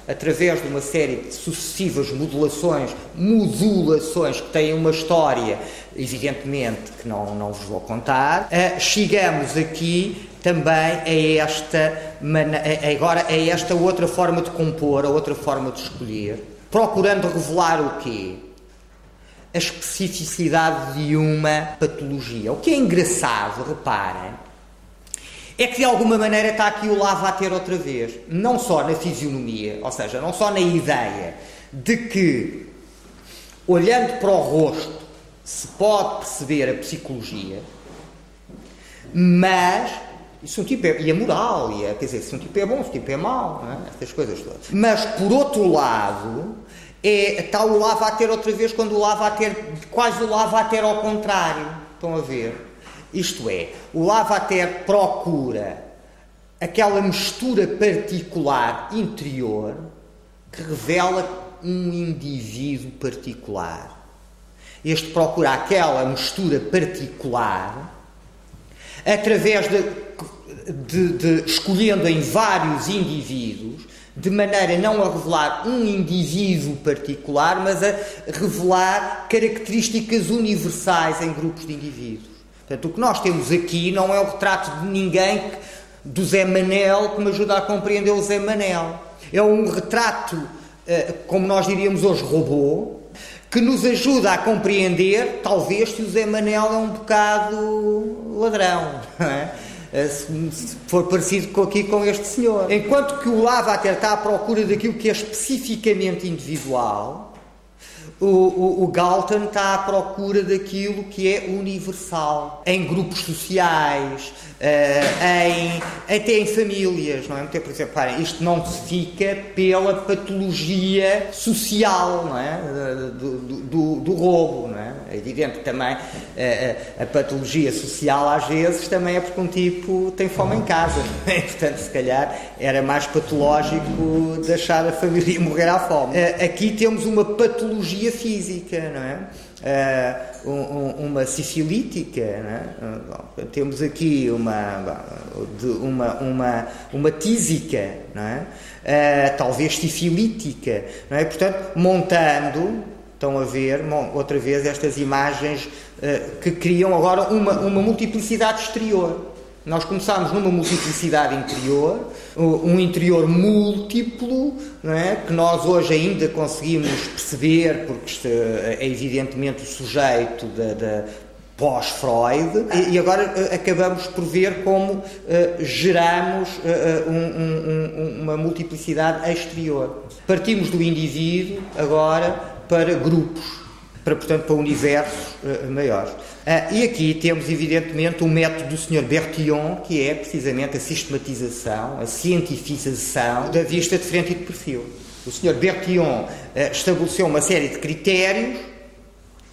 Speaker 1: através de uma série de sucessivas modulações, modulações que têm uma história, evidentemente que não, não vos vou contar, uh, chegamos aqui também a esta, agora a esta outra forma de compor, a outra forma de escolher, procurando revelar o quê? A especificidade de uma patologia. O que é engraçado, reparem, é que de alguma maneira está aqui o lava a ter outra vez. Não só na fisionomia, ou seja, não só na ideia de que, olhando para o rosto, se pode perceber a psicologia, mas se um tipo é, e a moral, e a, quer dizer, se um tipo é bom, se um tipo é mau, é? estas coisas todas. Mas, por outro lado, é, está o lava a ter outra vez quando o lava a ter, quase o lava a ter ao contrário. Estão a ver? Isto é, o Lavater procura aquela mistura particular interior que revela um indivíduo particular. Este procura aquela mistura particular através de, de, de, escolhendo em vários indivíduos, de maneira não a revelar um indivíduo particular, mas a revelar características universais em grupos de indivíduos. Portanto, o que nós temos aqui não é o retrato de ninguém do Zé Manel que me ajuda a compreender o Zé Manel. É um retrato, eh, como nós diríamos hoje, robô, que nos ajuda a compreender, talvez, se o Zé Manel é um bocado ladrão. É? Eh, se for parecido aqui com este senhor. Enquanto que o Lavater está à procura daquilo que é especificamente individual, o, o, o, Galton está à procura daquilo que é universal, em grupos sociais, em, até em famílias, não é? Por exemplo, parem, isto não se fica pela patologia social, não é? Do, do, do, roubo, não é? É evidente que também uh, a patologia social às vezes também é porque um tipo tem fome em casa, não é? Portanto, se calhar era mais patológico deixar a família morrer à fome. Aqui temos uma patologia física, não é? Uh, um, uma sifilítica, é? temos aqui uma, uma, uma, uma tísica, é? uh, talvez sifilítica, não é? portanto, montando, estão a ver, outra vez, estas imagens uh, que criam agora uma, uma multiplicidade exterior. Nós começámos numa multiplicidade interior, um interior múltiplo, é? que nós hoje ainda conseguimos perceber, porque é evidentemente o sujeito da, da pós-Freud, e, agora eh, acabamos por ver como uh, geramos uh, um, um, uma multiplicidade exterior. Partimos do indivíduo agora para grupos, para, portanto, para universos uh, maiores. Ah, e aqui temos, evidentemente, o método do Sr. Bertillon, que é precisamente a sistematização, a cientificação da vista de frente e de perfil. O Sr. Bertillon ah, estabeleceu uma série de critérios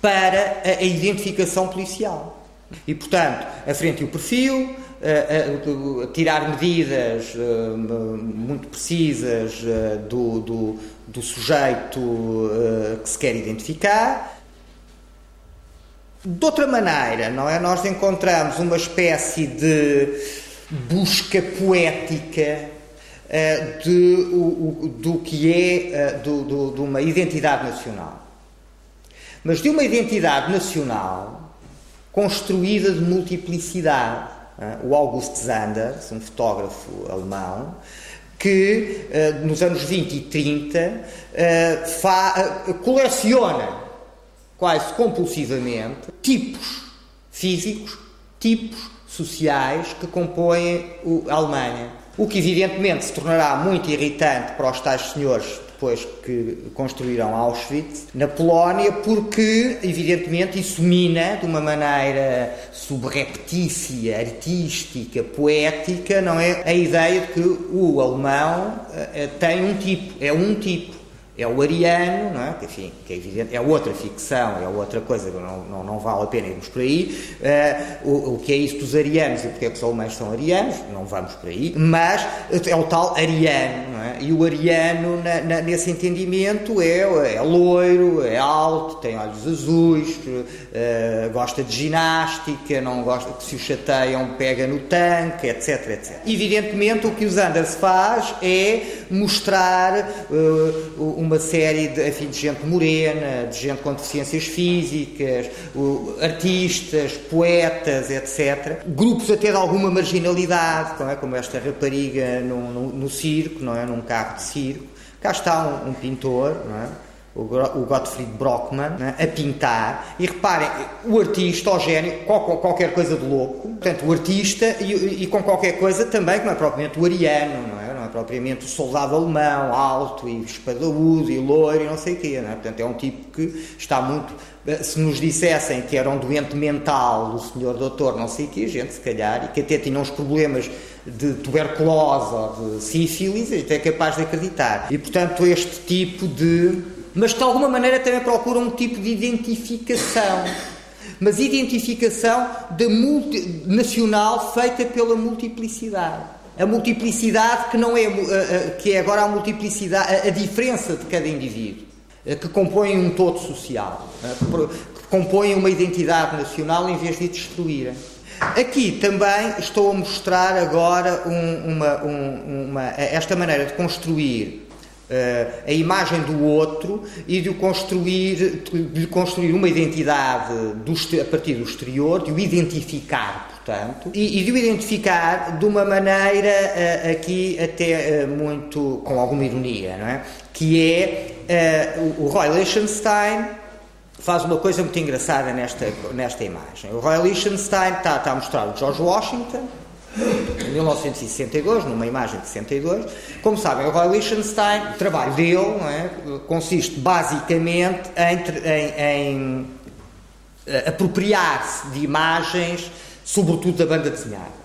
Speaker 1: para a identificação policial. E, portanto, a frente e o perfil, a, a, a tirar medidas uh, muito precisas uh, do, do, do, sujeito uh, que se quer identificar, de outra maneira, não é? Nós encontramos uma espécie de busca poética uh, de, o, do que é uh, do, do, de uma identidade nacional. Mas de uma identidade nacional construída de multiplicidade. Uh, o August Sanders, um fotógrafo alemão, que nos anos 20 e 30 coleciona quase compulsivamente, tipos físicos, tipos sociais que compõem a Alemanha. O que evidentemente se tornará muito irritante para os tais senhores depois que construíram Auschwitz na Polónia, porque evidentemente isso mina de uma maneira subreptícia, artística, poética, não é? A ideia de que o alemão uh, tem um tipo, é um tipo é o ariano, não é? Que, enfim, que é evidente, é outra ficção, é outra coisa, não, não, não vale a pena irmos por aí. Uh, o, o, que é isso dos arianos e porque é que os alemães são arianos, não vamos por aí, mas é o tal ariano, não é? E o ariano, na, na, nesse entendimento, é, é loiro, é alto, tem olhos azuis, uh, gosta de ginástica, não gosta que se o chateiam, pega no tanque, etc, etc. Evidentemente, o que os Anders faz é mostrar uh, uma série de, enfim, de gente morena, de gente com deficiências físicas, artistas, poetas, etc. Grupos até de alguma marginalidade, não é? como esta rapariga no, no, no circo, não é? num carro de circo. Cá está um, um pintor, não é? o Gottfried Brockman, é? a pintar. E reparem, o artista, o gênio, qualquer coisa de louco. Portanto, o artista e, e com qualquer coisa também, que não é propriamente o ariano, não é? Propriamente o soldado alemão, alto e espadaúdo e loiro e não sei o quê. Não é? Portanto, é um tipo que está muito. Se nos dissessem que era um doente mental, o senhor doutor, não sei o quê, gente, se calhar, e que até tinha uns problemas de tuberculose ou de sífilis, até é capaz de acreditar. E, portanto, este tipo de. Mas de alguma maneira também procura um tipo de identificação mas identificação multi, nacional feita pela multiplicidade a multiplicidade que não é que é agora a multiplicidade a, diferença de cada indivíduo que compõem um todo social que compõem uma identidade nacional em vez de destruírem. Aqui também estou a mostrar agora um, uma, um, uma, esta maneira de construir a imagem do outro e de construir de construir uma identidade do, a partir do exterior de o identificar portanto, e, e de o identificar de uma maneira uh, aqui até uh, muito com alguma ironia, não é? Que é uh, o Roy Lichtenstein faz uma coisa muito engraçada nesta, nesta imagem. O Roy Lichtenstein está, está a mostrar o George Washington, em 1962, numa imagem de 62. Como sabem, o Roy Lichtenstein, o trabalho dele é, consiste basicamente em, em, em apropriar-se de imagens sobretudo da banda desenhada.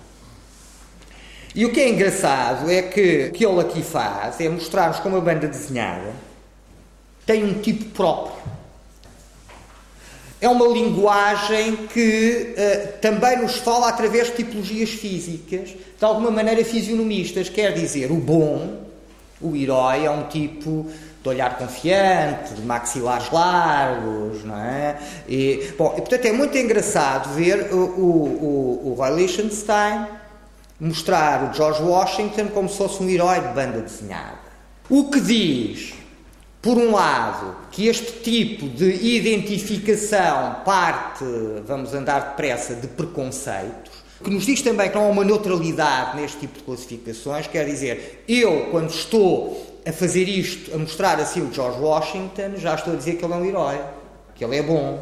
Speaker 1: E o que é engraçado é que o que ele aqui faz é mostrar-nos como a banda desenhada tem um tipo próprio. É uma linguagem que uh, também nos fala através de tipologias físicas, de alguma maneira fisionomistas. Quer dizer, o bom, o herói, é um tipo de olhar confiante, de maxilares largos, não é? E, bom, e, portanto é muito engraçado ver o, o, o, o Roy Lichtenstein mostrar o George Washington como se fosse um herói de banda desenhada. O que diz, por um lado, que este tipo de identificação parte, vamos andar depressa, de preconceitos, que nos diz também que não há uma neutralidade neste tipo de classificações, quer dizer, eu, quando estou a fazer isto, a mostrar assim o George Washington, já estou a dizer que ele é um herói, que ele é bom,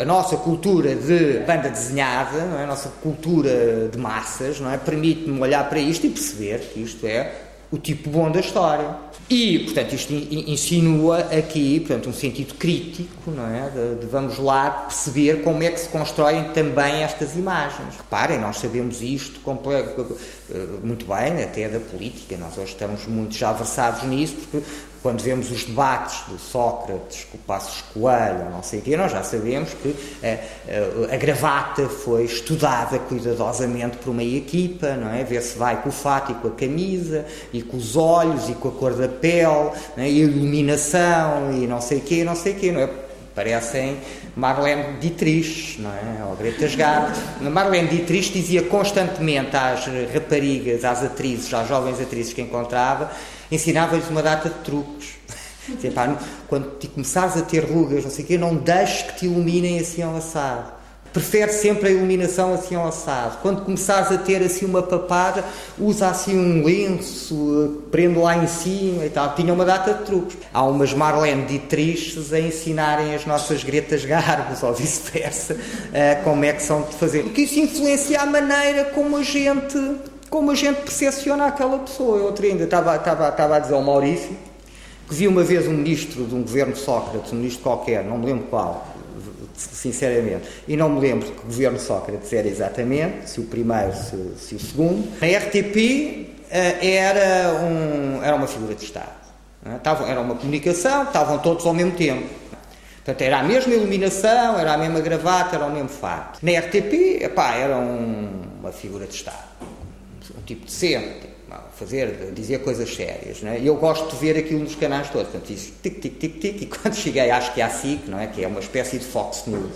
Speaker 1: a nossa cultura de banda desenhada, é? a nossa cultura de massas, não é? permite-me olhar para isto e perceber que isto é o tipo bom da história. E, portanto, isto insinua aqui, portanto, um sentido crítico, não é? De, de, vamos lá perceber como é que se constroem também estas imagens. Reparem, nós sabemos isto eh, muito bem, até da política, nós hoje estamos muito já versados nisso, porque quando vemos os debates do Sócrates com o Passos Coelho, não sei o quê, nós já sabemos que a, eh, a, eh, a, gravata foi estudada cuidadosamente por uma equipa, não é? Ver se vai com o fato e com a camisa, e com os olhos, e com a cor da pele, é? e a iluminação, e não sei o quê, não sei o quê, não é? Parecem Marlene Dietrich, não é? Ou Greta Garbo. Marlene Dietrich dizia constantemente às raparigas, às atrizes, às jovens atrizes que encontrava, ensinava-lhes uma data de truques. Pá, quando te começares a ter rugas, não sei o quê, não deixes que te iluminem assim ao assado. Prefere sempre a iluminação assim ao assado. Quando começares a ter assim uma papada, usa assim um lenço, prende lá em cima e tal. Tinha uma data de truques. Há umas Marlene Dietriches a ensinarem as nossas Gretas Garbos, ou vice-versa, eh, como é que são de fazer. Porque isso influencia a maneira como a gente como a gente percepciona aquela pessoa. Eu outro ainda estava, estava, estava a dizer ao Maurício que vi uma vez um ministro de um governo Sócrates, um ministro qualquer, não me lembro qual, sinceramente, e não me lembro que governo Sócrates era exatamente, se o primeiro, se, se o segundo. A RTP eh, era, um, era uma figura de Estado. Estavam, era uma comunicação, estavam todos ao mesmo tempo. Portanto, era a mesma iluminação, era a mesma gravata, era o mesmo fato. Na RTP, epá, era um, uma figura de Estado um tipo decente, fazer, dizer coisas sérias. Não é? Eu gosto de ver aquilo nos canais todos. Portanto, fiz tic, tic, tic, tic, e quando cheguei, acho que é a SIC, não é? que é uma espécie de Fox News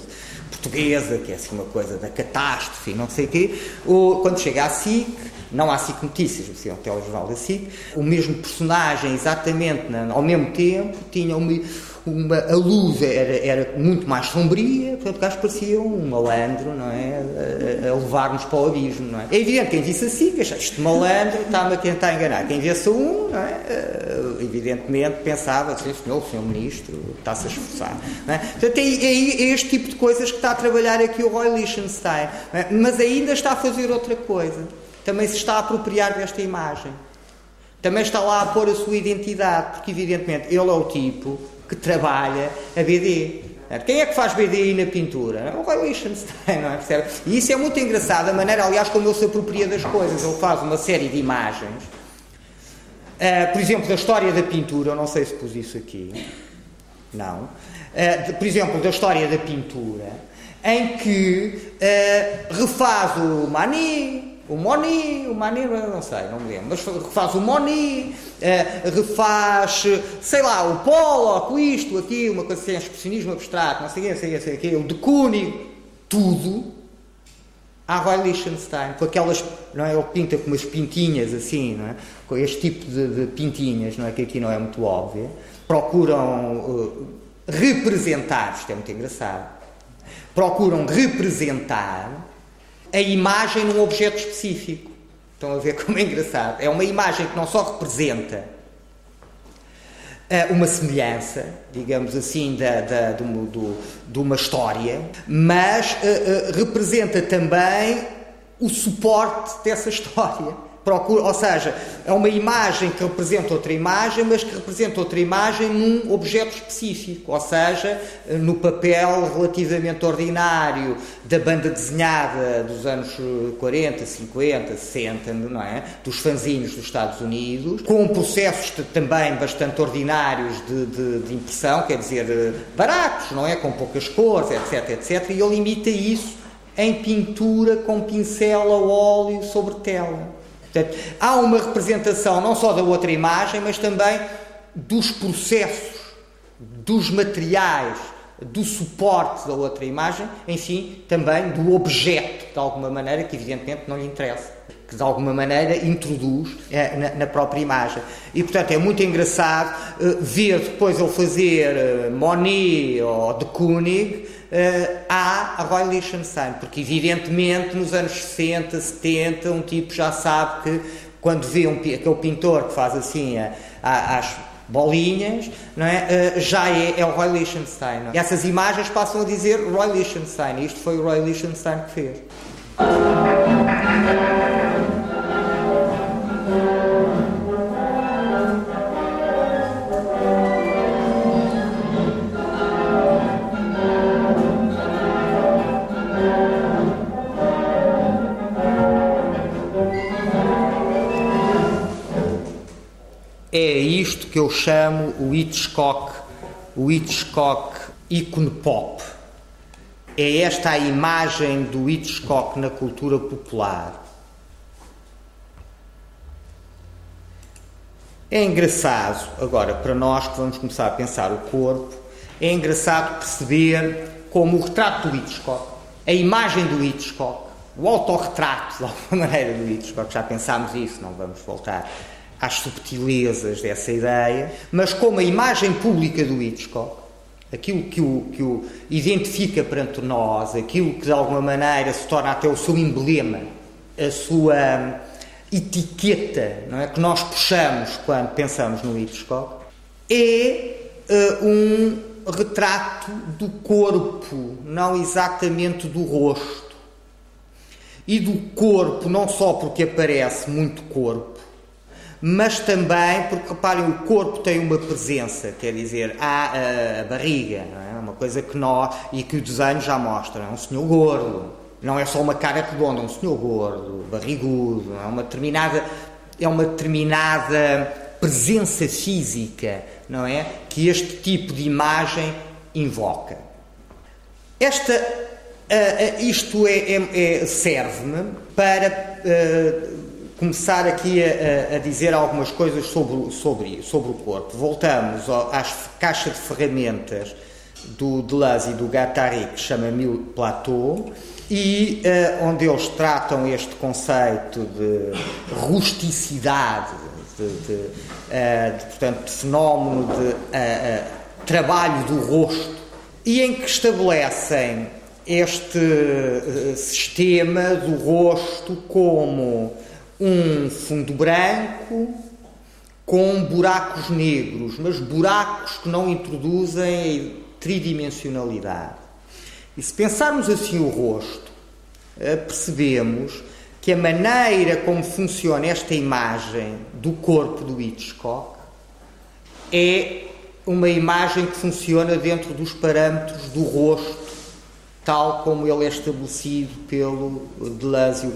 Speaker 1: portuguesa, que é assim uma coisa da catástrofe, não sei o quê, ou quando chega à SIC, não há SIC Notícias, mas sim ao telejornal da SIC, o mesmo personagem, exatamente ao mesmo tempo, tinha uma uma, a luz era, era muito mais sombria, portanto o gajo parecia um malandro, não é? A, a levar-nos para o abismo, não é? É evidente, quem disse assim, que este malandro está-me a tentar enganar. Quem visse um, não é? Eh, evidentemente pensava, assim, senhor, senhor ministro está-se a esforçar. Não é? Portanto, é, é, é, este tipo de coisas que está a trabalhar aqui o Roy Lichtenstein, é? mas ainda está a fazer outra coisa. Também se está a apropriar desta imagem. Também está lá a pôr a sua identidade, porque evidentemente ele é o tipo que trabalha a BD. Quem é que faz BD aí na pintura? O Roy Lichtenstein, não é? Percebe? E isso é muito engraçado, a maneira, aliás, como ele se apropria das coisas. Ele faz uma série de imagens. Uh, por exemplo, da história da pintura, eu não sei se pus isso aqui. Não. Uh, de, por exemplo, da história da pintura, em que uh, refaz o Manet, o Moni, o Mani, não sei, não me lembro, mas refaz o Moni, uh, refaz, sei lá, o Pollock, isto, aqui, uma coisa assim, expressionismo abstrato, não sei o não sei o sei o de Kooning, tudo, a Roy Lichtenstein, com aquelas, não é, ele pinta com umas pintinhas assim, não é, com este tipo de, de pintinhas, não é, que aqui não é muito óbvio, procuram uh, representar, isto é muito engraçado, procuram representar a imagem num objeto específico. Estão a ver como é engraçado? É uma imagem que não só representa uh, uma semelhança, digamos assim, da, da, do, do, de uma história, mas uh, uh, representa também o suporte dessa história procura, ou seja, é uma imagem que representa outra imagem, mas que representa outra imagem num objeto específico, ou seja, no papel relativamente ordinário da banda desenhada dos anos 40, 50, 60, não é? Dos fanzinhos dos Estados Unidos, com processos também bastante ordinários de, de, de impressão, quer dizer, baratos, não é? Com poucas cores, etc, etc, e ele imita isso em pintura com pincel a óleo sobre tela. Portanto, há uma representação não só da outra imagem, mas também dos processos, dos materiais, do suporte da outra imagem, enfim, também do objeto, de alguma maneira, que evidentemente não lhe interessa, que de alguma maneira introduz eh, na, na, própria imagem. E, portanto, é muito engraçado eh, ver depois ele fazer eh, Monet ou de Kooning uh, a Roy Lichtenstein, porque evidentemente nos anos 60, 70, um tipo já sabe que quando vê um, aquele pintor que faz assim a, a, as bolinhas, não é? Uh, já é, é, o Roy Lichtenstein. É? E essas imagens passam a dizer Roy Lichtenstein. Isto foi o Roy Lichtenstein que fez. Que eu chamo o Hitchcock, o Hitchcock ícone pop. É esta a imagem do Hitchcock na cultura popular. É engraçado, agora, para nós que vamos começar a pensar o corpo, é engraçado perceber como o retrato do Hitchcock, a imagem do Hitchcock, o autorretrato, de alguma maneira, do Hitchcock, já pensámos isso, não vamos voltar às subtilezas dessa ideia, mas como a imagem pública do Hitchcock, aquilo que o, que o identifica perante nós, aquilo que de alguma maneira se torna até o seu emblema, a sua etiqueta não é, que nós puxamos quando pensamos no Hitchcock, é uh, um retrato do corpo, não exatamente do rosto. E do corpo, não só porque aparece muito corpo, mas também porque, reparem, o corpo tem uma presença, quer dizer, há a, barriga, não é? uma coisa que nós, e que o desenho já mostra, é um senhor gordo, não é só uma cara redonda, é um senhor gordo, barrigudo, é uma determinada, é uma determinada presença física, não é? Que este tipo de imagem invoca. Esta, uh, uh, isto é, é, é serve-me para uh, começar aqui a, a, dizer algumas coisas sobre, sobre, sobre o corpo. Voltamos às caixas de ferramentas do Deleuze e do Guattari, que chama Mil Plateau, e uh, onde eles tratam este conceito de rusticidade, de, de, uh, de portanto, fenómeno de uh, trabalho do rosto, e em que estabelecem este sistema do rosto como um fundo branco com buracos negros, mas buracos que não introduzem tridimensionalidade. E se pensarmos assim o rosto, eh, percebemos que a maneira como funciona esta imagem do corpo do Hitchcock é uma imagem que funciona dentro dos parâmetros do rosto, tal como ele é estabelecido pelo Deleuze e o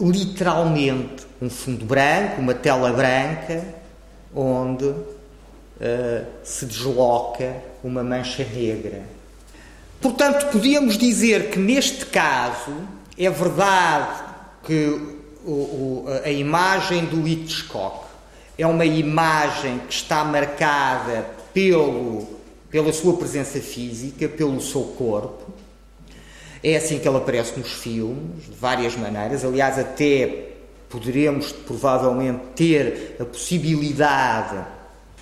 Speaker 1: literalmente um fundo branco, uma tela branca, onde uh, se desloca uma mancha negra. Portanto, podíamos dizer que neste caso é verdade que o, o, a imagem do Hitchcock é uma imagem que está marcada pelo, pela sua presença física, pelo seu corpo, é assim que ele aparece nos filmes, de várias maneiras. Aliás, até poderemos provavelmente ter a possibilidade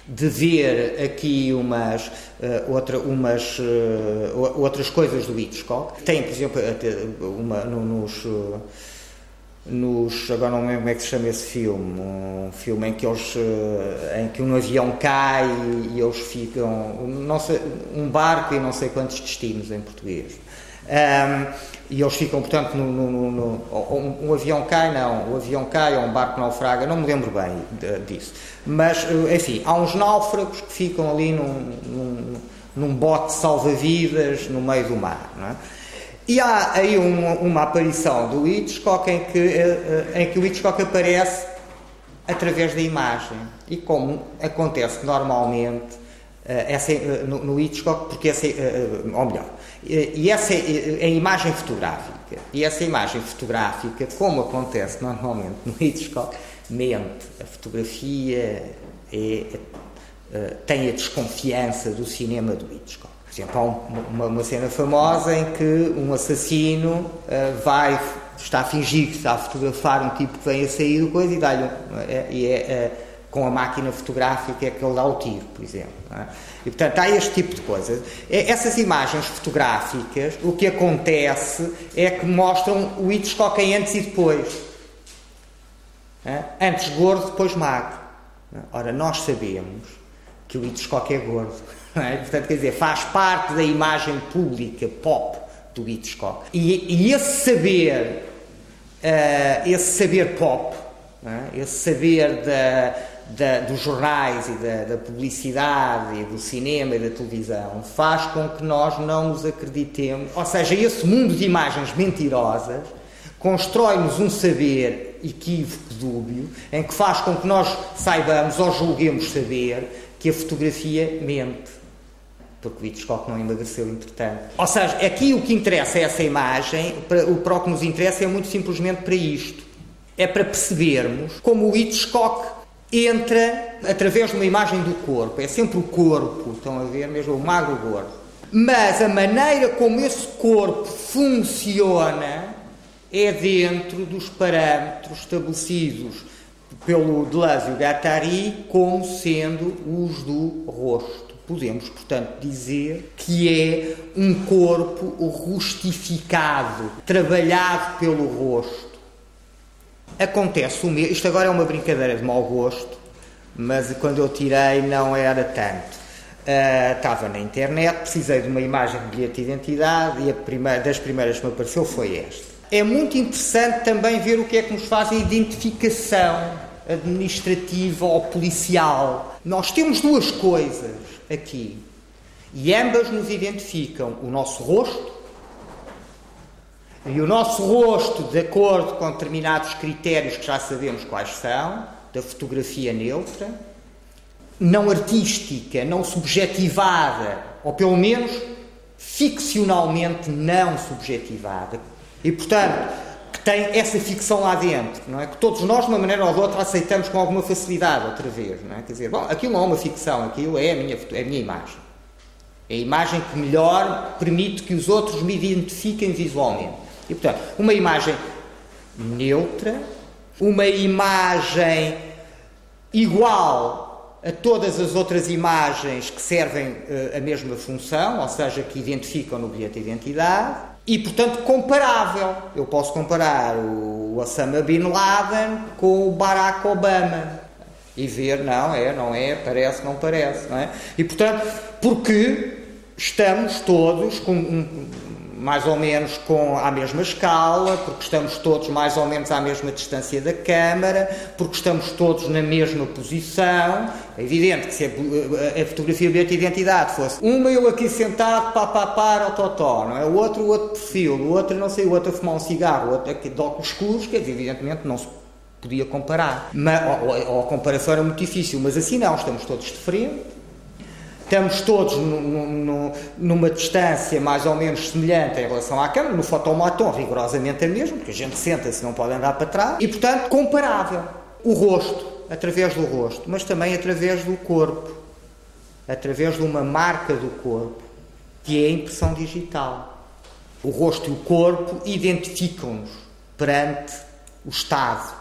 Speaker 1: de ver aqui umas, uh, outra, umas uh, outras coisas do Hitchcock. Tem, por exemplo, uma, no, nos, uh, nos. Agora não lembro como é que se chama esse filme. Um filme em que, eles, em que um avião cai e eles ficam. Não sei, um barco e não sei quantos destinos em português. Um, e eles ficam, portanto, no, no, no, um, um, avião cai, não, o avião cai ou um barco naufraga, não me lembro bem disso. Mas, eh, enfim, há uns náufragos que ficam ali num, num, num bote salva-vidas no meio do mar. É? E há aí uma, uma, aparição do Hitchcock em que, eh, eh, em que o Hitchcock aparece através da imagem. E como acontece normalmente essa, no, no Hitchcock, porque essa, ou melhor, e essa é a imagem fotográfica. E essa imagem fotográfica, como acontece normalmente no Hitchcock, mente. A fotografia é, é, tem a desconfiança do cinema do Hitchcock. Por exemplo, há uma, uma cena famosa em que um assassino uh, vai, está a fingir que está a fotografar um tipo que vem a sair do coisa e dá-lhe. Uh, e é, com a máquina fotográfica que ele dá o tiro, por exemplo. É? E portanto há este tipo de coisas. Essas imagens fotográficas, o que acontece é que mostram o Hitchcock antes e depois. É? Antes gordo, depois magro. É? Ora, nós sabemos que o Hitchcock é gordo. É? Portanto, quer dizer, faz parte da imagem pública pop do Hitchcock. E, e esse saber, uh, esse saber pop, é? esse saber da, da, dos jornais e da, da, publicidade e do cinema e da televisão faz com que nós não nos acreditemos. Ou seja, esse mundo de imagens mentirosas constrói-nos um saber equívoco, dúbio, em que faz com que nós saibamos ou julguemos saber que a fotografia mente porque o Hitchcock não emagreceu entretanto. Ou seja, aqui o que interessa é essa imagem, para o que nos interessa é muito simplesmente para isto. É para percebermos como o Hitchcock entra através de uma imagem do corpo. É sempre o corpo, estão a ver, mesmo o magro gordo. Mas a maneira como esse corpo funciona é dentro dos parâmetros estabelecidos pelo Deleuze e o Guattari como sendo os do rosto. Podemos, portanto, dizer que é um corpo rustificado, trabalhado pelo rosto. Acontece o mesmo. Isto agora é uma brincadeira de mau gosto, mas quando eu tirei não era tanto. Uh, estava na internet, precisei de uma imagem de bilhete de identidade e primeira, das primeiras que me apareceu foi esta. É muito interessante também ver o que é que nos faz a identificação administrativa ou policial. Nós temos duas coisas aqui. E ambas nos identificam o nosso rosto, e o nosso rosto, de acordo com determinados critérios que já sabemos quais são, da fotografia neutra, não artística, não subjetivada, ou pelo menos ficcionalmente não subjetivada. E, portanto, que tem essa ficção lá dentro, não é? Que todos nós, de uma maneira ou de outra, aceitamos com alguma facilidade, outra vez, não é? Quer dizer, bom, aquilo não é uma ficção, aquilo é a minha, é a minha imagem. É a imagem que melhor permite que os outros me identifiquem visualmente. E, portanto, uma imagem neutra, uma imagem igual a todas as outras imagens que servem uh, a mesma função, ou seja, que identificam no bilhete de identidade, e, portanto, comparável. Eu posso comparar o Osama Bin Laden com o Barack Obama e ver, não é, não é, parece, não parece, não é? E, portanto, porque estamos todos com um, mais ou menos com a mesma escala, porque estamos todos mais ou menos à mesma distância da câmara, porque estamos todos na mesma posição. É evidente que se a, a fotografia de identidade fosse uma eu aqui sentado, pá, pá, pá, o totó, não é? O outro, o outro perfil, o outro, não sei, o outro a fumar um cigarro, o outro aqui de óculos escuros, quer dizer, evidentemente não se podia comparar. Mas, ou, ou a comparação era muito difícil, mas assim não, estamos todos de frente, estamos todos numa distância mais ou menos semelhante em relação à câmara, no fotomaton rigorosamente a mesma, porque a gente senta-se não pode andar para trás, e portanto comparável. O rosto, através do rosto, mas também através do corpo, através de uma marca do corpo, que é a impressão digital. O rosto e o corpo identificam-nos perante o Estado.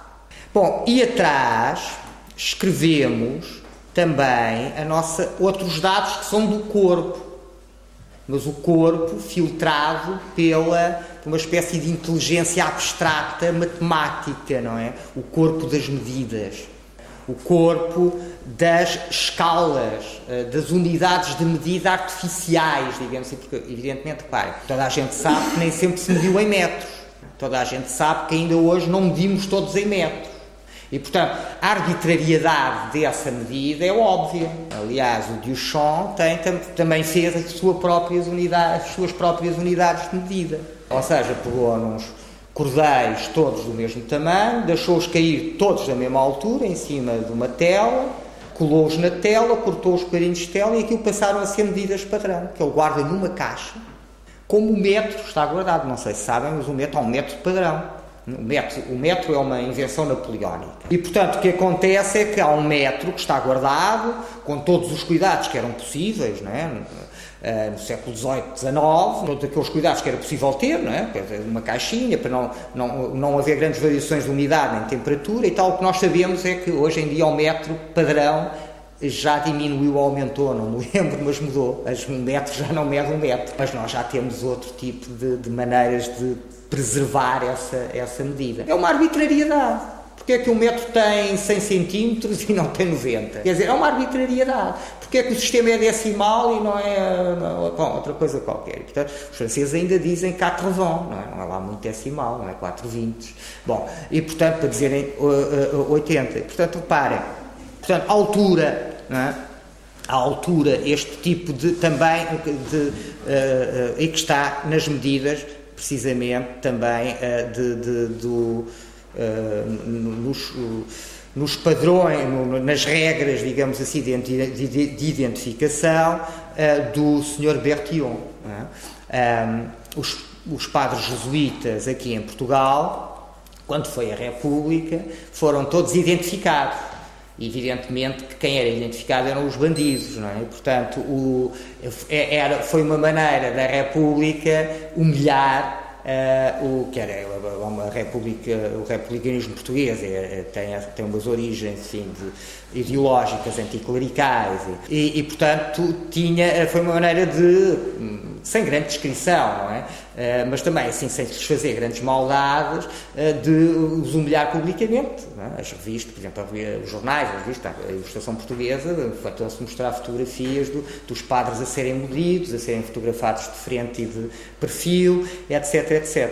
Speaker 1: Bom, e atrás escrevemos também a nossa, outros dados que são do corpo, mas o corpo filtrado pela uma espécie de inteligência abstrata matemática, não é? O corpo das medidas, o corpo das escalas, eh, das unidades de medida artificiais, digamos assim, porque evidentemente, claro, toda a gente sabe que nem sempre se mediu em metros. Toda a gente sabe que ainda hoje não medimos todos em metros. E, portanto, a arbitrariedade dessa medida é óbvia. Aliás, o Duchamp tem, também fez as suas próprias unidades, as suas próprias unidades de medida. Ou seja, pegou nos cordéis todos do mesmo tamanho, deixou-os cair todos da mesma altura, em cima de uma tela, colou-os na tela, cortou os pedarinhos de tela e aquilo passaram a ser medidas padrão, que ele guarda numa caixa, como o metro está guardado. Não sei se sabem, mas o metro é um metro padrão. O metro, o metro é uma invenção napoleónica. E, portanto, o que acontece é que há um metro que está guardado, com todos os cuidados que eram possíveis, não é? Uh, no século XVIII, XIX, todos aqueles cuidados que era possível ter, não é? uma caixinha para não, não, não haver grandes variações de umidade nem temperatura e tal. O que nós sabemos é que hoje em dia o metro padrão já diminuiu ou aumentou, não me lembro, mas mudou. Um metro já não mede um metro. Mas nós já temos outro tipo de, de maneiras de preservar essa, essa medida. É uma arbitrariedade. Porque é que um metro tem 100 centímetros e não tem 90? Quer dizer, é uma arbitrariedade. Porque é que o sistema é decimal e não é não, bom, outra coisa qualquer? Portanto, os franceses ainda dizem 4 vents, não é? Não é lá muito decimal, não é 4 vintes. Bom, e portanto, para dizerem uh, uh, 80. Portanto, reparem, portanto, altura é? à altura este tipo de também de, uh, uh, e que está nas medidas precisamente também uh, de, de, do, nos, nos padrões, nas regras, digamos assim, de, de identificação do Sr. Bertillon. É? Os, os padres jesuítas aqui em Portugal, quando foi a República, foram todos identificados evidentemente que quem era identificado eram os bandidos, não é? Portanto, o, é, era, foi uma maneira da República humilhar Uh, o que era uma república, o republicanismo português é, é, tem, tem umas origens assim, de, ideológicas anticlericais e, e, portanto tinha foi uma maneira de sem grande descrição não é uh, mas também assim sem lhes fazer grandes maldades uh, de os humilhar publicamente é? as revistas por exemplo os jornais as revistas a ilustração portuguesa fartam-se mostrar fotografias do, dos padres a serem medidos a serem fotografados de frente e de perfil etc etc